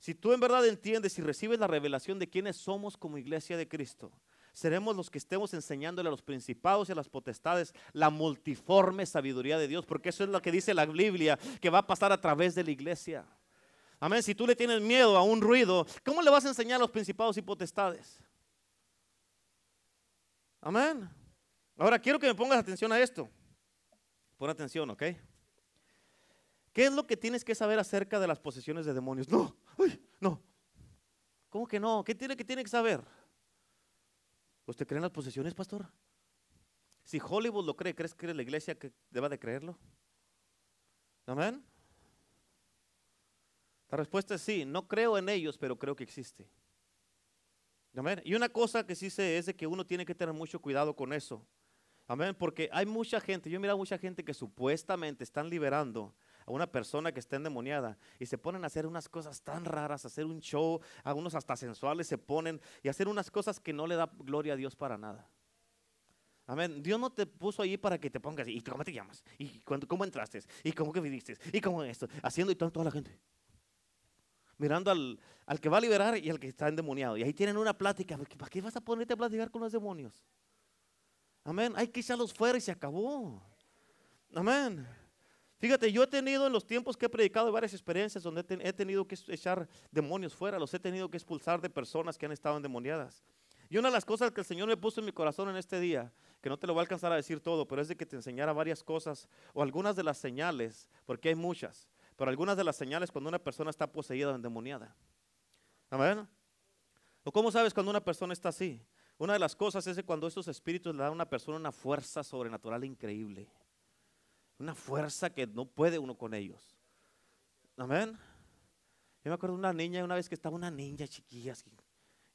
Si tú en verdad entiendes y recibes la revelación de quiénes somos como iglesia de Cristo, seremos los que estemos enseñándole a los principados y a las potestades la multiforme sabiduría de Dios, porque eso es lo que dice la Biblia, que va a pasar a través de la iglesia. Amén. Si tú le tienes miedo a un ruido, ¿cómo le vas a enseñar a los principados y potestades? Amén. Ahora quiero que me pongas atención a esto. Pon atención, ¿ok? ¿Qué es lo que tienes que saber acerca de las posesiones de demonios? No, no. ¿Cómo que no? ¿Qué tiene que tiene que saber? ¿Usted cree en las posesiones, pastor? Si Hollywood lo cree, ¿crees que la iglesia que deba de creerlo? Amén. La respuesta es sí, no creo en ellos, pero creo que existe. Amén. Y una cosa que sí sé es de que uno tiene que tener mucho cuidado con eso. Amén. Porque hay mucha gente, yo he mirado mucha gente que supuestamente están liberando a una persona que está endemoniada y se ponen a hacer unas cosas tan raras, hacer un show, algunos hasta sensuales se ponen y hacer unas cosas que no le da gloria a Dios para nada. Amén. Dios no te puso ahí para que te pongas y cómo te llamas y cómo entraste y cómo que viviste y cómo esto, haciendo y toda la gente mirando al, que va a liberar y al que está endemoniado. Y ahí tienen una plática. ¿Para qué vas a ponerte a platicar con los demonios? Amén. Hay que echarlos fuera y se acabó. Amén. Fíjate, yo he tenido en los tiempos que he predicado varias experiencias donde he tenido que echar demonios fuera, los he tenido que expulsar de personas que han estado endemoniadas. Y una de las cosas que el Señor me puso en mi corazón en este día, que no te lo voy a alcanzar a decir todo, pero es de que te enseñara varias cosas o algunas de las señales, porque hay muchas, pero algunas de las señales cuando una persona está poseída o endemoniada. Amén. ¿O cómo sabes cuando una persona está así? Una de las cosas es que cuando estos espíritus le dan a una persona una fuerza sobrenatural increíble. Una fuerza que no puede uno con ellos. Amén. Yo me acuerdo de una niña, una vez que estaba una niña chiquilla así.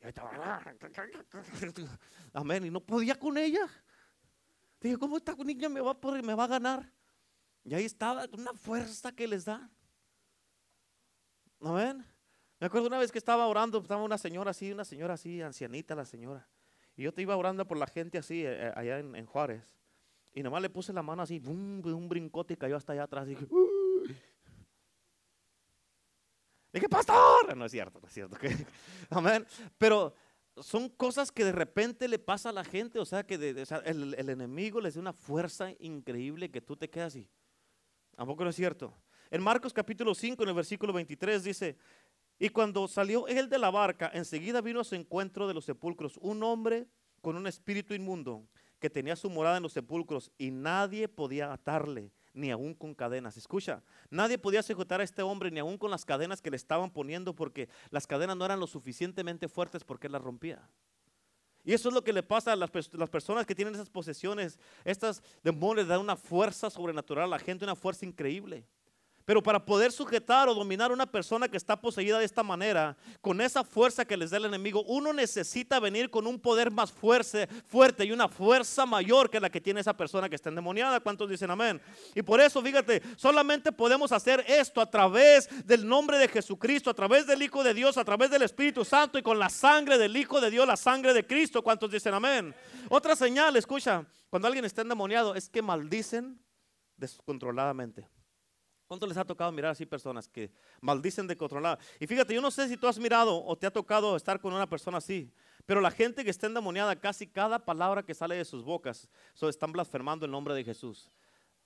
Amén. Y no podía con ella. Dije, ¿cómo esta niña me va a, poder, me va a ganar? Y ahí estaba una fuerza que les da. ¿No ven? Me acuerdo una vez que estaba orando, estaba una señora así, una señora así, ancianita la señora. Y yo te iba orando por la gente así, eh, eh, allá en, Juárez. Y nomás le puse la mano así, un brincote y cayó hasta allá atrás. Y dije, dije, pastor. No es cierto, no es cierto. Amén. Pero son cosas que de repente le pasa a la gente. O sea, que el, el, enemigo les da una fuerza increíble que tú te quedas así. Tampoco no es cierto. En Marcos capítulo 5, en el versículo 23 dice, y cuando salió él de la barca, enseguida vino a su encuentro de los sepulcros un hombre con un espíritu inmundo que tenía su morada en los sepulcros y nadie podía atarle, ni aún con cadenas. Escucha, nadie podía sujetar a este hombre ni aún con las cadenas que le estaban poniendo porque las cadenas no eran lo suficientemente fuertes porque él las rompía. Y eso es lo que le pasa a las, personas que tienen esas posesiones. Estas demonios dan una fuerza sobrenatural a la gente, una fuerza increíble. Pero para poder sujetar o dominar a una persona que está poseída de esta manera, con esa fuerza que les da el enemigo, uno necesita venir con un poder más fuerte, fuerte y una fuerza mayor que la que tiene esa persona que está endemoniada. ¿Cuántos dicen amén? Y por eso, fíjate, solamente podemos hacer esto a través del nombre de Jesucristo, a través del Hijo de Dios, a través del Espíritu Santo y con la sangre del Hijo de Dios, la sangre de Cristo. ¿Cuántos dicen amén? Otra señal, escucha, cuando alguien está endemoniado es que maldicen descontroladamente. ¿Cuánto les ha tocado mirar así personas que maldicen de controlar? Y fíjate, yo no sé si tú has mirado o te ha tocado estar con una persona así, pero la gente que está endemoniada, casi cada palabra que sale de sus bocas, so están blasfemando el nombre de Jesús.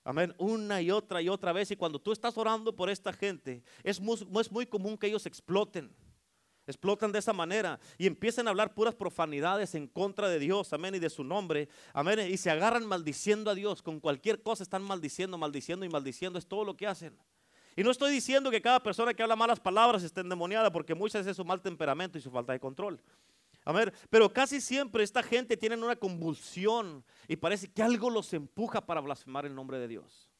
Amén. Una y otra y otra vez. Y cuando tú estás orando por esta gente, es muy, es muy común que ellos exploten. Explotan de esa manera y empiezan a hablar puras profanidades en contra de Dios, amén, y de su nombre, amén, y se agarran maldiciendo a Dios, con cualquier cosa están maldiciendo, maldiciendo y maldiciendo, es todo lo que hacen. Y no estoy diciendo que cada persona que habla malas palabras esté endemoniada, porque muchas veces es su mal temperamento y su falta de control. Amén. Pero casi siempre esta gente tiene una convulsión y parece que algo los empuja para blasfemar el nombre de Dios.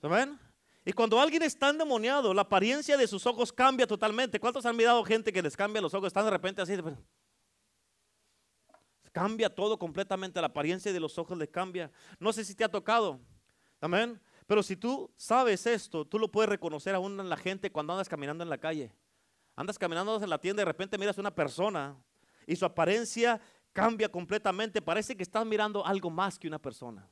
Amén. Y cuando alguien está endemoniado, la apariencia de sus ojos cambia totalmente. ¿Cuántos han mirado gente que les cambia los ojos? Están de repente así. Cambia todo completamente. La apariencia de los ojos les cambia. No sé si te ha tocado. Amén. Pero si tú sabes esto, tú lo puedes reconocer aún en la gente cuando andas caminando en la calle. Andas caminando en la tienda y de repente miras a una persona y su apariencia cambia completamente. Parece que estás mirando algo más que una persona.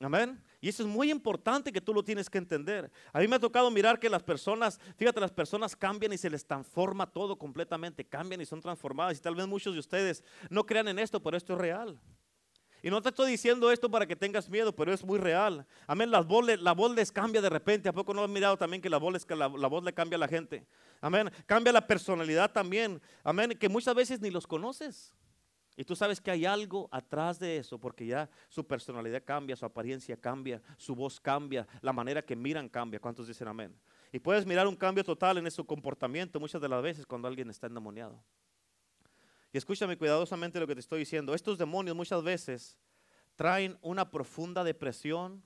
Amén. Y eso es muy importante que tú lo tienes que entender. A mí me ha tocado mirar que las personas, fíjate, las personas cambian y se les transforma todo completamente. Cambian y son transformadas. Y tal vez muchos de ustedes no crean en esto, pero esto es real. Y no te estoy diciendo esto para que tengas miedo, pero es muy real. Amén. La voz, la voz les cambia de repente. ¿A poco no has mirado también que la voz, la, la voz le cambia a la gente? Amén. Cambia la personalidad también. Amén. Que muchas veces ni los conoces. Y tú sabes que hay algo atrás de eso, porque ya su personalidad cambia, su apariencia cambia, su voz cambia, la manera que miran cambia. ¿Cuántos dicen amén? Y puedes mirar un cambio total en su comportamiento muchas de las veces cuando alguien está endemoniado. Y escúchame cuidadosamente lo que te estoy diciendo. Estos demonios muchas veces traen una profunda depresión,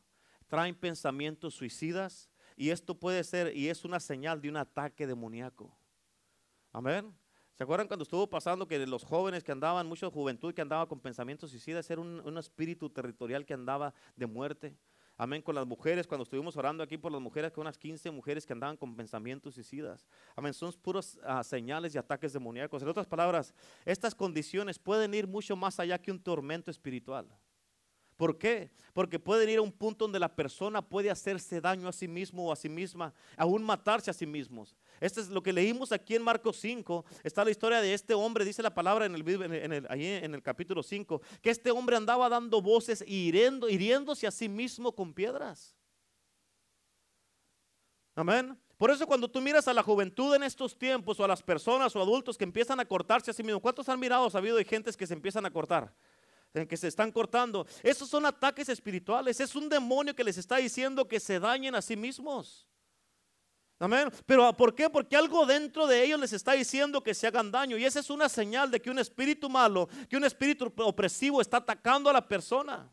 traen pensamientos suicidas, y esto puede ser, y es una señal de un ataque demoníaco. Amén. ¿Se acuerdan cuando estuvo pasando que los jóvenes que andaban, mucha juventud que andaba con pensamientos suicidas, era un, espíritu territorial que andaba de muerte? Amén, con las mujeres, cuando estuvimos orando aquí por las mujeres, con unas 15 mujeres que andaban con pensamientos suicidas. Amén, son puros ah, señales y ataques demoníacos. En otras palabras, estas condiciones pueden ir mucho más allá que un tormento espiritual. ¿Por qué? Porque pueden ir a un punto donde la persona puede hacerse daño a sí mismo o a sí misma, aún matarse a sí mismos. Esto es lo que leímos aquí en Marcos 5. Está la historia de este hombre, dice la palabra en el, en el, ahí en el capítulo 5, que este hombre andaba dando voces y hiriendo, hiriéndose a sí mismo con piedras. Amén. Por eso cuando tú miras a la juventud en estos tiempos o a las personas o adultos que empiezan a cortarse a sí mismos, ¿cuántos han mirado sabido de gentes que se empiezan a cortar? en que se están cortando. Esos son ataques espirituales. Es un demonio que les está diciendo que se dañen a sí mismos. Amén. Pero ¿por qué? Porque algo dentro de ellos les está diciendo que se hagan daño. Y esa es una señal de que un espíritu malo, que un espíritu opresivo está atacando a la persona.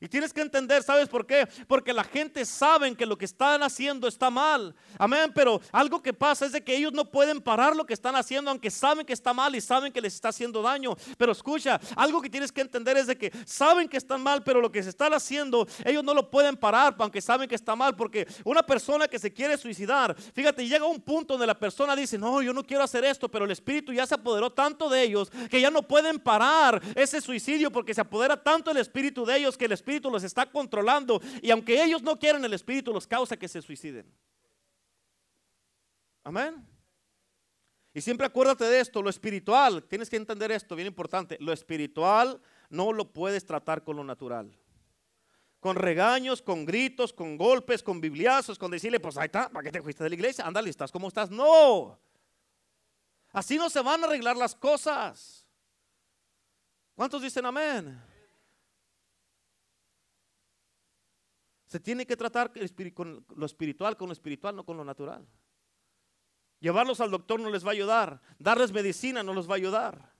Y tienes que entender, ¿sabes por qué? Porque la gente sabe que lo que están haciendo está mal. Amén, pero algo que pasa es de que ellos no pueden parar lo que están haciendo aunque saben que está mal y saben que les está haciendo daño. Pero escucha, algo que tienes que entender es de que saben que están mal, pero lo que se están haciendo, ellos no lo pueden parar aunque saben que está mal. Porque una persona que se quiere suicidar, fíjate, llega un punto donde la persona dice, no, yo no quiero hacer esto, pero el espíritu ya se apoderó tanto de ellos que ya no pueden parar ese suicidio porque se apodera tanto el espíritu de ellos que el espíritu espíritu los está controlando y aunque ellos no quieren el espíritu los causa que se suiciden. Amén. Y siempre acuérdate de esto, lo espiritual, tienes que entender esto, bien importante, lo espiritual no lo puedes tratar con lo natural. Con regaños, con gritos, con golpes, con bibliazos, con decirle, pues ahí está, ¿para qué te fuiste de la iglesia? Ándale, estás como estás. No. Así no se van a arreglar las cosas. ¿Cuántos dicen amén? Se tiene que tratar con lo espiritual con lo espiritual, no con lo natural. Llevarlos al doctor no les va a ayudar. Darles medicina no les va a ayudar.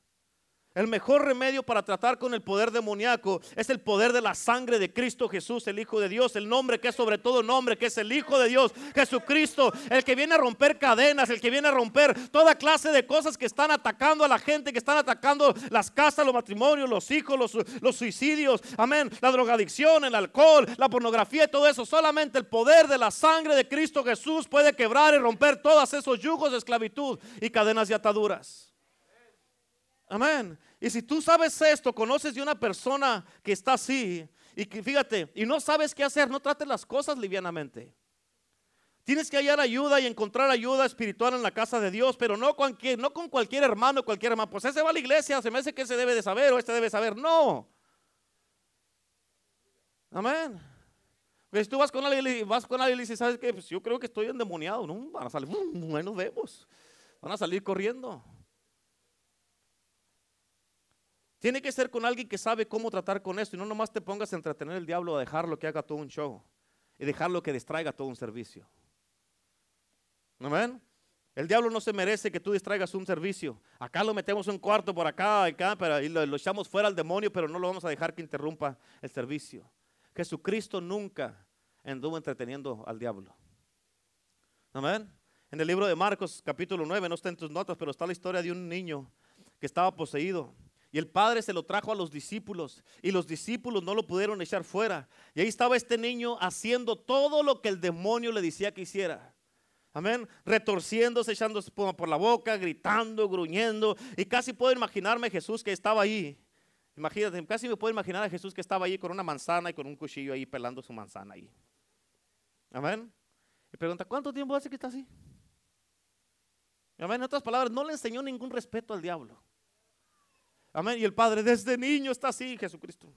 El mejor remedio para tratar con el poder demoníaco es el poder de la sangre de Cristo Jesús, el Hijo de Dios, el nombre que es sobre todo nombre, que es el Hijo de Dios, Jesucristo, el que viene a romper cadenas, el que viene a romper toda clase de cosas que están atacando a la gente, que están atacando las casas, los matrimonios, los hijos, los, suicidios, amén, la drogadicción, el alcohol, la pornografía y todo eso. Solamente el poder de la sangre de Cristo Jesús puede quebrar y romper todos esos yugos de esclavitud y cadenas de ataduras. Amén. Y si tú sabes esto, conoces de una persona que está así, y fíjate, y no sabes qué hacer, no trates las cosas livianamente. Tienes que hallar ayuda y encontrar ayuda espiritual en la casa de Dios, pero no con, cualquier hermano, cualquier hermano. Pues ese va a la iglesia, se me hace que ese debe de saber o este debe saber. No. Amén. Pues si tú vas con alguien, vas con alguien y dices, ¿sabes qué? Pues yo creo que estoy endemoniado. No, van a salir, bueno, nos vemos. Van a salir corriendo. Tiene que ser con alguien que sabe cómo tratar con esto y no nomás te pongas a entretener el diablo a dejarlo que haga todo un show y dejarlo que distraiga todo un servicio. Amén. El diablo no se merece que tú distraigas un servicio. Acá lo metemos un cuarto por acá, acá y lo, lo echamos fuera al demonio, pero no lo vamos a dejar que interrumpa el servicio. Jesucristo nunca anduvo entreteniendo al diablo. Amén. En el libro de Marcos, capítulo 9, no está en tus notas, pero está la historia de un niño que estaba poseído. Y el padre se lo trajo a los discípulos y los discípulos no lo pudieron echar fuera. Y ahí estaba este niño haciendo todo lo que el demonio le decía que hiciera. Amén. Retorciéndose, echando espuma por la boca, gritando, gruñendo. Y casi puedo imaginarme Jesús que estaba ahí. Imagínate, casi me puedo imaginar a Jesús que estaba ahí con una manzana y con un cuchillo ahí pelando su manzana ahí. Amén. Y pregunta, ¿cuánto tiempo hace que está así? Amén. En otras palabras, no le enseñó ningún respeto al diablo. Amén. Y el padre desde niño está así, Jesucristo.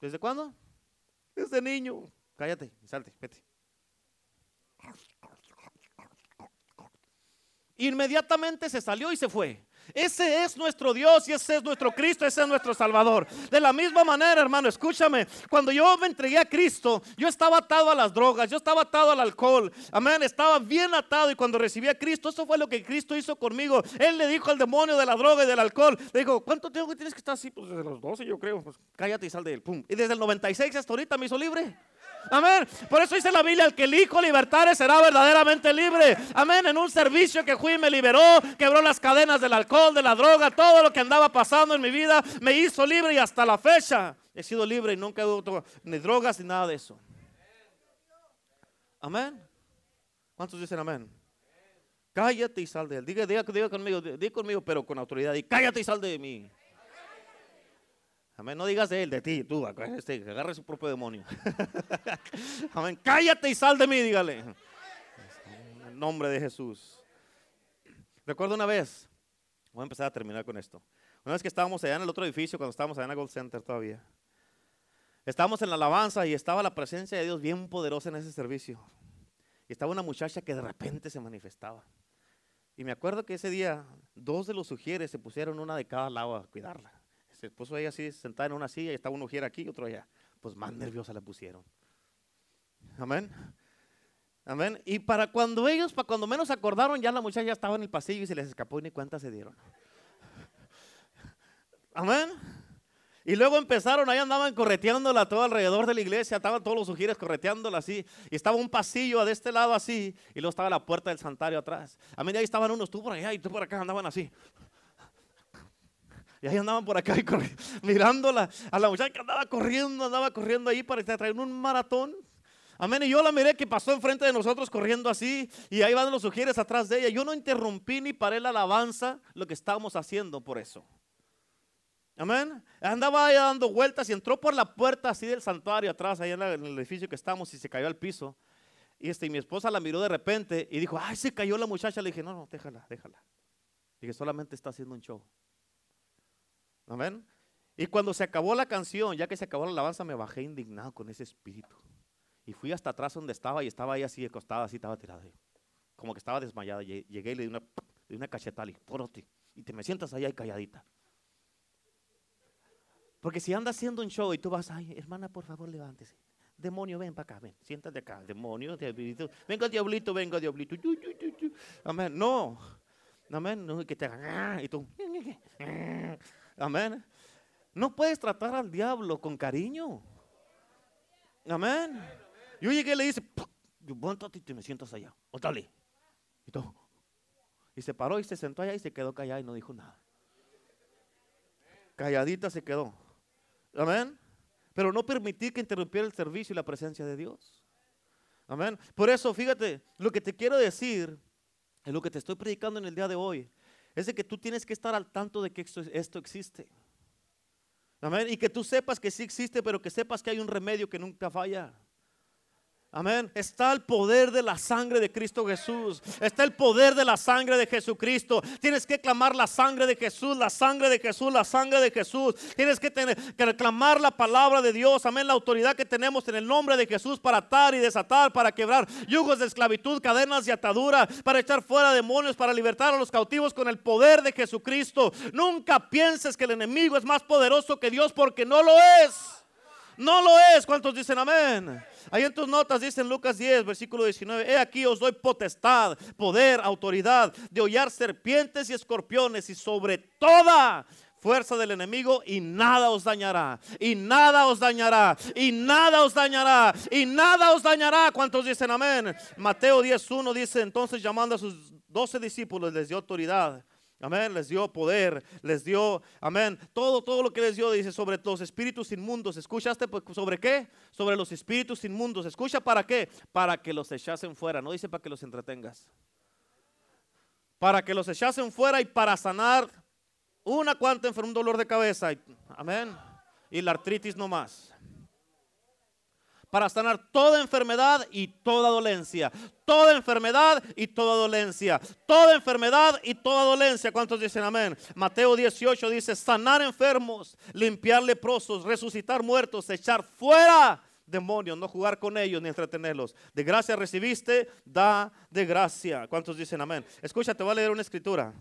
¿Desde cuándo? Desde niño. Cállate, salte, vete. Inmediatamente se salió y se fue. Ese es nuestro Dios y ese es nuestro Cristo, ese es nuestro Salvador. De la misma manera, hermano, escúchame, cuando yo me entregué a Cristo, yo estaba atado a las drogas, yo estaba atado al alcohol, amén, estaba bien atado y cuando recibí a Cristo, eso fue lo que Cristo hizo conmigo. Él le dijo al demonio de la droga y del alcohol, le dijo, ¿cuánto tiempo tienes que estar así? Pues desde los 12 yo creo, pues cállate y sal de él, pum. Y desde el 96 hasta ahorita me hizo libre. Amén. Por eso dice la Biblia, el que el Hijo libertare será verdaderamente libre. Amén. En un servicio que fui me liberó, quebró las cadenas del alcohol, de la droga, todo lo que andaba pasando en mi vida, me hizo libre y hasta la fecha he sido libre y nunca he usado ni drogas ni nada de eso. Amén. ¿Cuántos dicen amén? Cállate y sal de él. Diga, diga, diga conmigo, diga conmigo, pero con autoridad. Y cállate y sal de mí. Amén. No digas de él, de ti, tú, este, agarre su propio demonio. Amén. Cállate y sal de mí, dígale. En el nombre de Jesús. Recuerdo una vez, voy a empezar a terminar con esto. Una vez que estábamos allá en el otro edificio, cuando estábamos allá en el Gold Center todavía. Estábamos en la alabanza y estaba la presencia de Dios bien poderosa en ese servicio. Y estaba una muchacha que de repente se manifestaba. Y me acuerdo que ese día dos de los sugieres se pusieron una de cada lado a cuidarla se puso ahí así sentada en una silla y estaba uno aquí y otro allá. Pues más nerviosa la pusieron. Amén. Amén. Y para cuando ellos, para cuando menos acordaron, ya la muchacha ya estaba en el pasillo y se les escapó y ni cuenta se dieron. Luego Y luego empezaron, ahí andaban correteándola todo alrededor de la iglesia, estaban todos los sugieres correteándola así, y estaba un pasillo de este lado así, y luego estaba la puerta del santuario atrás. A mí ahí estaban unos, tú por allá y tú por acá, andaban así. Y ahí andaban por acá y mirándola a la muchacha que andaba corriendo, andaba corriendo ahí para traer un maratón. Amén. Y yo la miré que pasó enfrente de nosotros corriendo así. Y ahí van los sugieres atrás de ella. Yo no interrumpí ni paré la alabanza, lo que estábamos haciendo por eso. Amén. Andaba ahí dando vueltas y entró por la puerta así del santuario atrás, ahí en, el edificio que estábamos y se cayó al piso. Y, este, y mi esposa la miró de repente y dijo, ay, se cayó la muchacha. Le dije, no, no, déjala, déjala. Dije, solamente está haciendo un show. Amén. Y cuando se acabó la canción, ya que se acabó la alabanza, me bajé indignado con ese espíritu. Y fui hasta atrás donde estaba y estaba ahí así acostada, así estaba tirada. Como que estaba desmayada. Llegué y le di una, le una cachetada y dije, y te me sientas allá y calladita. Porque si andas haciendo un show y tú vas, ay, hermana, por favor, levántese. Demonio, ven para acá, ven, siéntate acá. Demonio, diablito. Venga, diablito, venga, diablito. Amén. No. Amén. No, que te hagan, ah", y tú. Amén. No puedes tratar al diablo con cariño. Amén. Yo llegué y le dice, yo y te me sientas allá. Ótale. Y todo. Y se paró y se sentó allá y se quedó callada y no dijo nada. Calladita se quedó. Amén. Pero no permití que interrumpiera el servicio y la presencia de Dios. Amén. Por eso, fíjate, lo que te quiero decir, es lo que te estoy predicando en el día de hoy, es de que tú tienes que estar al tanto de que esto, existe. Amén. Y que tú sepas que sí existe, pero que sepas que hay un remedio que nunca falla. Amén. Está el poder de la sangre de Cristo Jesús. Está el poder de la sangre de Jesucristo. Tienes que clamar la sangre de Jesús, la sangre de Jesús, la sangre de Jesús. Tienes que, tener, que reclamar la palabra de Dios. Amén. La autoridad que tenemos en el nombre de Jesús para atar y desatar, para quebrar yugos de esclavitud, cadenas y atadura, para echar fuera demonios, para libertar a los cautivos con el poder de Jesucristo. Nunca pienses que el enemigo es más poderoso que Dios porque no lo es. No lo es. ¿Cuántos dicen amén? Ahí en tus notas dice en Lucas 10, versículo 19, he aquí os doy potestad, poder, autoridad de hollar serpientes y escorpiones y sobre toda fuerza del enemigo y nada os dañará, y nada os dañará, y nada os dañará, y nada os dañará. ¿Cuántos dicen amén? Mateo 10.1 dice, entonces llamando a sus doce discípulos les dio autoridad Amén, les dio poder, les dio, amén, todo, todo lo que les dio, dice, sobre los espíritus inmundos. ¿Escuchaste? Pues, ¿Sobre qué? Sobre los espíritus inmundos. ¿Escucha para qué? Para que los echasen fuera, no dice para que los entretengas. Para que los echasen fuera y para sanar una cuanta enfermedad, un dolor de cabeza. Amén. Y la artritis no más para sanar toda enfermedad y toda dolencia. Toda enfermedad y toda dolencia. Toda enfermedad y toda dolencia. ¿Cuántos dicen amén? Mateo 18 dice, sanar enfermos, limpiar leprosos, resucitar muertos, echar fuera demonios, no jugar con ellos ni entretenerlos. De gracia recibiste, da de gracia. ¿Cuántos dicen amén? Escucha, te voy a leer una escritura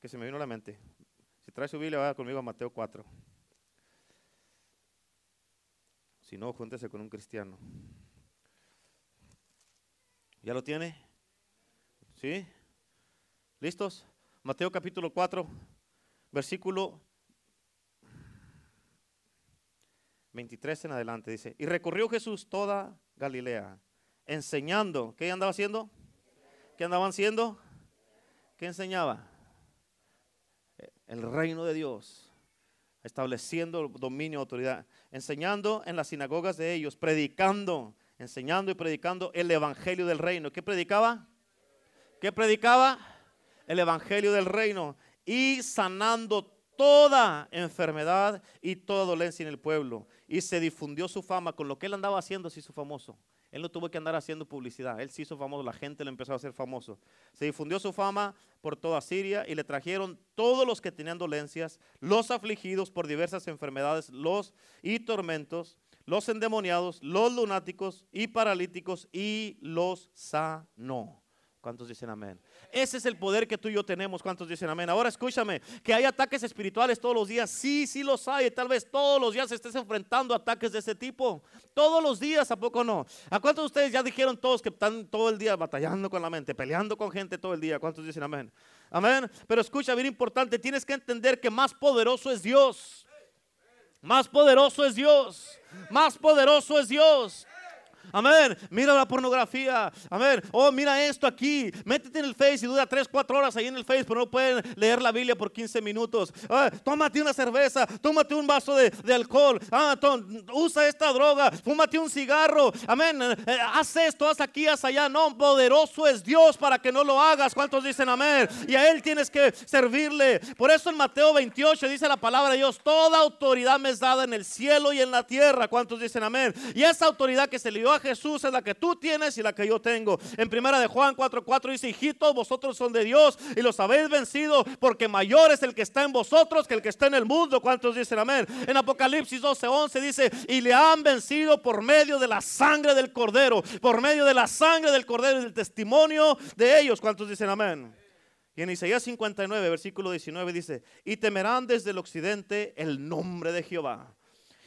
que se me vino a la mente. Si trae su Biblia, vaya conmigo a Mateo 4. Si no, júntese con un cristiano. ¿Ya lo tiene? ¿Sí? ¿Listos? Mateo capítulo 4, versículo 23 en adelante dice, y recorrió Jesús toda Galilea, enseñando, ¿qué andaba haciendo? ¿Qué andaban haciendo? ¿Qué enseñaba? El reino de Dios estableciendo dominio, autoridad, enseñando en las sinagogas de ellos, predicando, enseñando y predicando el evangelio del reino. ¿Qué predicaba? ¿Qué predicaba? El evangelio del reino y sanando toda enfermedad y toda dolencia en el pueblo. Y se difundió su fama con lo que él andaba haciendo, se hizo famoso. Él no tuvo que andar haciendo publicidad. Él se hizo famoso, la gente le empezó a hacer famoso. Se difundió su fama por toda Siria y le trajeron todos los que tenían dolencias, los afligidos por diversas enfermedades, los y tormentos, los endemoniados, los lunáticos y paralíticos y los sanó. ¿Cuántos dicen amén? Ese es el poder que tú y yo tenemos. ¿Cuántos dicen amén? Ahora escúchame, que hay ataques espirituales todos los días. Sí, sí los hay. Tal vez todos los días estés enfrentando ataques de ese tipo. Todos los días, ¿a poco no? ¿A cuántos de ustedes ya dijeron todos que están todo el día batallando con la mente, peleando con gente todo el día? ¿Cuántos dicen amén? Amén. Pero escucha, bien importante, tienes que entender que más poderoso es Dios. Más poderoso es Dios. Más poderoso es Dios. Amén. Mira la pornografía. Amén. Oh, mira esto aquí. Métete en el Face y dura 3, 4 horas ahí en el Face, pero no pueden leer la Biblia por 15 minutos. Ah, tómate una cerveza, tómate un vaso de, alcohol. Ah, usa esta droga, fúmate un cigarro. Amén. Eh, haz esto, haz aquí, haz allá. No, poderoso es Dios para que no lo hagas. ¿Cuántos dicen amén? Y a Él tienes que servirle. Por eso en Mateo 28 dice la palabra de Dios: Toda autoridad me es dada en el cielo y en la tierra. ¿Cuántos dicen amén? Y esa autoridad que se le dio a Jesús es la que tú tienes y la que yo tengo. En primera de Juan 4:4 dice, hijitos, vosotros son de Dios y los habéis vencido porque mayor es el que está en vosotros que el que está en el mundo. ¿Cuántos dicen amén? En Apocalipsis 12:11 dice, y le han vencido por medio de la sangre del cordero, por medio de la sangre del cordero y del testimonio de ellos. ¿Cuántos dicen amén? Y en Isaías 59, versículo 19 dice, y temerán desde el occidente el nombre de Jehová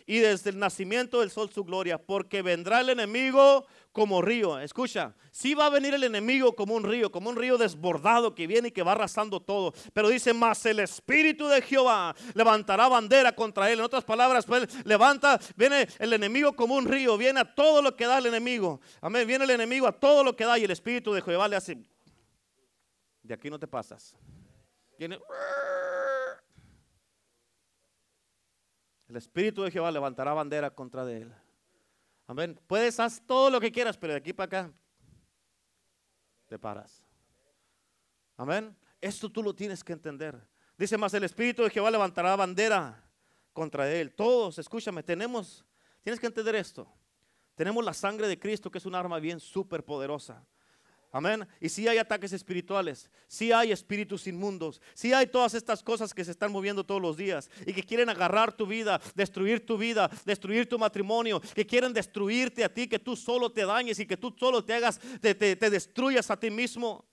y desde el nacimiento del sol su gloria, porque vendrá el enemigo como río. Escucha, sí va a venir el enemigo como un río, como un río desbordado que viene y que va arrasando todo. Pero dice, más el Espíritu de Jehová levantará bandera contra él. En otras palabras, pues levanta, viene el enemigo como un río, viene a todo lo que da el enemigo. Amén, viene el enemigo a todo lo que da y el Espíritu de Jehová le hace, de aquí no te pasas. Viene... El Espíritu de Jehová levantará bandera contra de él. Amén. Puedes hacer todo lo que quieras, pero de aquí para acá te paras. Amén. Esto tú lo tienes que entender. Dice más, el Espíritu de Jehová levantará bandera contra él. Todos, escúchame, tenemos, tienes que entender esto. Tenemos la sangre de Cristo, que es un arma bien súper poderosa. Amén. Y si hay ataques espirituales, si hay espíritus inmundos, si hay todas estas cosas que se están moviendo todos los días y que quieren agarrar tu vida, destruir tu vida, destruir tu matrimonio, que quieren destruirte a ti, que tú solo te dañes y que tú solo te hagas, te, te destruyas a ti mismo.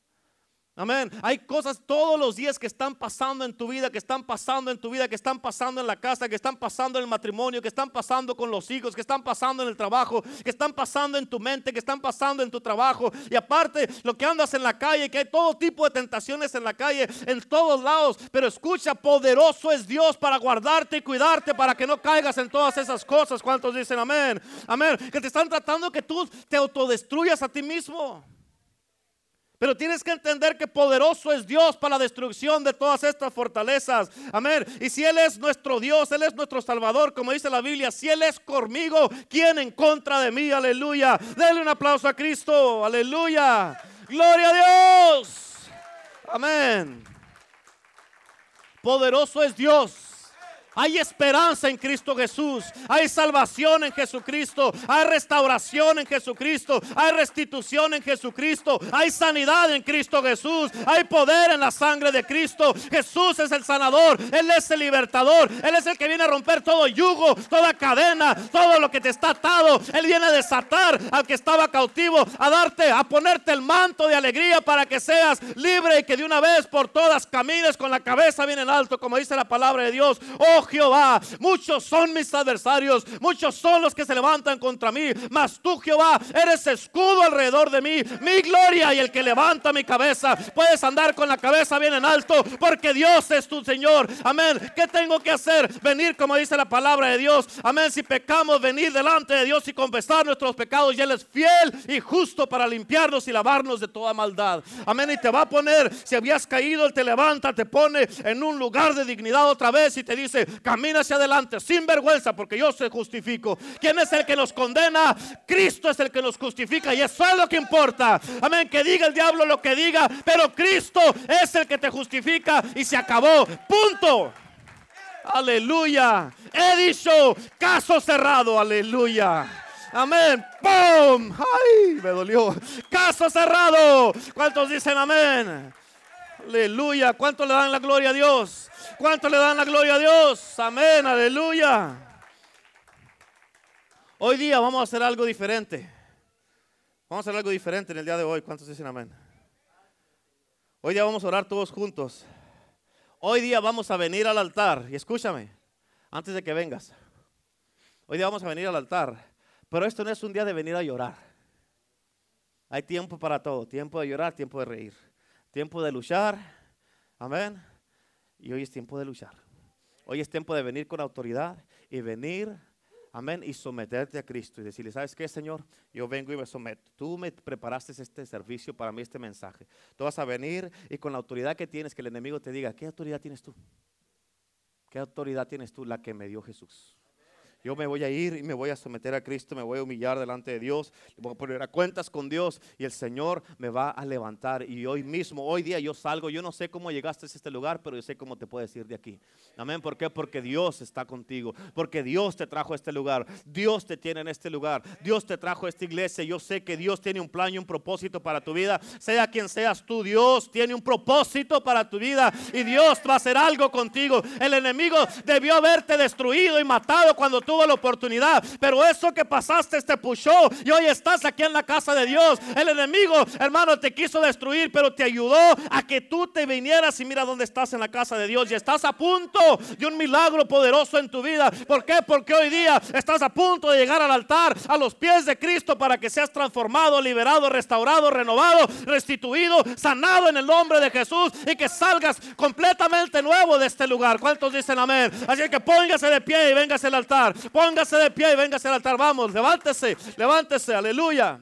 Amén. Hay cosas todos los días que están pasando en tu vida, que están pasando en tu vida, que están pasando en la casa, que están pasando en el matrimonio, que están pasando con los hijos, que están pasando en el trabajo, que están pasando en tu mente, que están pasando en tu trabajo. Y aparte, lo que andas en la calle, que hay todo tipo de tentaciones en la calle, en todos lados. Pero escucha, poderoso es Dios para guardarte y cuidarte, para que no caigas en todas esas cosas. ¿Cuántos dicen amén? Amén. Que te están tratando que tú te autodestruyas a ti mismo. Pero tienes que entender que poderoso es Dios para la destrucción de todas estas fortalezas. Amén. Y si Él es nuestro Dios, Él es nuestro Salvador, como dice la Biblia, si Él es conmigo, ¿quién en contra de mí? Aleluya. Denle un aplauso a Cristo. Aleluya. Gloria a Dios. Amén. Poderoso es Dios hay esperanza en Cristo Jesús. Hay salvación en Jesucristo. Hay restauración en Jesucristo. Hay restitución en Jesucristo. Hay sanidad en Cristo Jesús. Hay poder en la sangre de Cristo. Jesús es el sanador. Él es el libertador. Él es el que viene a romper todo yugo, toda cadena, todo lo que te está atado. Él viene a desatar al que estaba cautivo, a darte, a ponerte el manto de alegría para que seas libre y que de una vez por todas camines con la cabeza bien en alto, como dice la palabra de Dios. Oh, Jehová, muchos son mis adversarios, muchos son los que se levantan contra mí, mas tú Jehová eres escudo alrededor de mí, mi gloria y el que levanta mi cabeza. Puedes andar con la cabeza bien en alto porque Dios es tu Señor. Amén. ¿Qué tengo que hacer? Venir como dice la palabra de Dios. Amén. Si pecamos, venir delante de Dios y confesar nuestros pecados y Él es fiel y justo para limpiarnos y lavarnos de toda maldad. Amén. Y te va a poner, si habías caído, Él te levanta, te pone en un lugar de dignidad otra vez y te dice, camina hacia adelante sin vergüenza porque yo se justifico. ¿Quién es el que nos condena? Cristo es el que nos justifica y eso es lo que importa. Amén, que diga el diablo lo que diga, pero Cristo es el que te justifica y se acabó. Punto. Aleluya. He dicho caso cerrado. Aleluya. Amén. ¡Pum! ¡Ay! Me dolió. Caso cerrado. ¿Cuántos dicen amén? Aleluya. ¿Cuántos le dan la gloria a Dios? ¿Cuánto le dan la gloria a Dios? Amén, aleluya. Hoy día vamos a hacer algo diferente. Vamos a hacer algo diferente en el día de hoy. ¿Cuántos dicen amén? Hoy día vamos a orar todos juntos. Hoy día vamos a venir al altar. Y escúchame, antes de que vengas. Hoy día vamos a venir al altar. Pero esto no es un día de venir a llorar. Hay tiempo para todo. Tiempo de llorar, tiempo de reír. Tiempo de luchar. Amén. Y hoy es tiempo de luchar. Hoy es tiempo de venir con autoridad y venir, amén, y someterte a Cristo y decirle, ¿sabes qué, Señor? Yo vengo y me someto. Tú me preparaste este servicio para mí, este mensaje. Tú vas a venir y con la autoridad que tienes, que el enemigo te diga, ¿qué autoridad tienes tú? ¿Qué autoridad tienes tú? La que me dio Jesús. Yo me voy a ir y me voy a someter a Cristo, me voy a humillar delante de Dios, voy a poner a cuentas con Dios y el Señor me va a levantar. Y hoy mismo, hoy día yo salgo, yo no sé cómo llegaste a este lugar, pero yo sé cómo te puedes ir de aquí. Amén. ¿Por qué? Porque Dios está contigo, porque Dios te trajo a este lugar, Dios te tiene en este lugar, Dios te trajo a esta iglesia. Yo sé que Dios tiene un plan y un propósito para tu vida, sea quien seas tú, Dios tiene un propósito para tu vida y Dios va a hacer algo contigo. El enemigo debió haberte destruido y matado cuando tú tuvo la oportunidad. Pero eso que pasaste te pushó y hoy estás aquí en la casa de Dios. El enemigo, hermano, te quiso destruir, pero te ayudó a que tú te vinieras y mira dónde estás en la casa de Dios. Y estás a punto de un milagro poderoso en tu vida. ¿Por qué? Porque hoy día estás a punto de llegar al altar, a los pies de Cristo, para que seas transformado, liberado, restaurado, renovado, restituido, sanado en el nombre de Jesús y que salgas completamente nuevo de este lugar. ¿Cuántos dicen amén? Así que póngase de pie y véngase al altar. Póngase de pie y véngase al altar. Vamos, levántese, levántese, aleluya.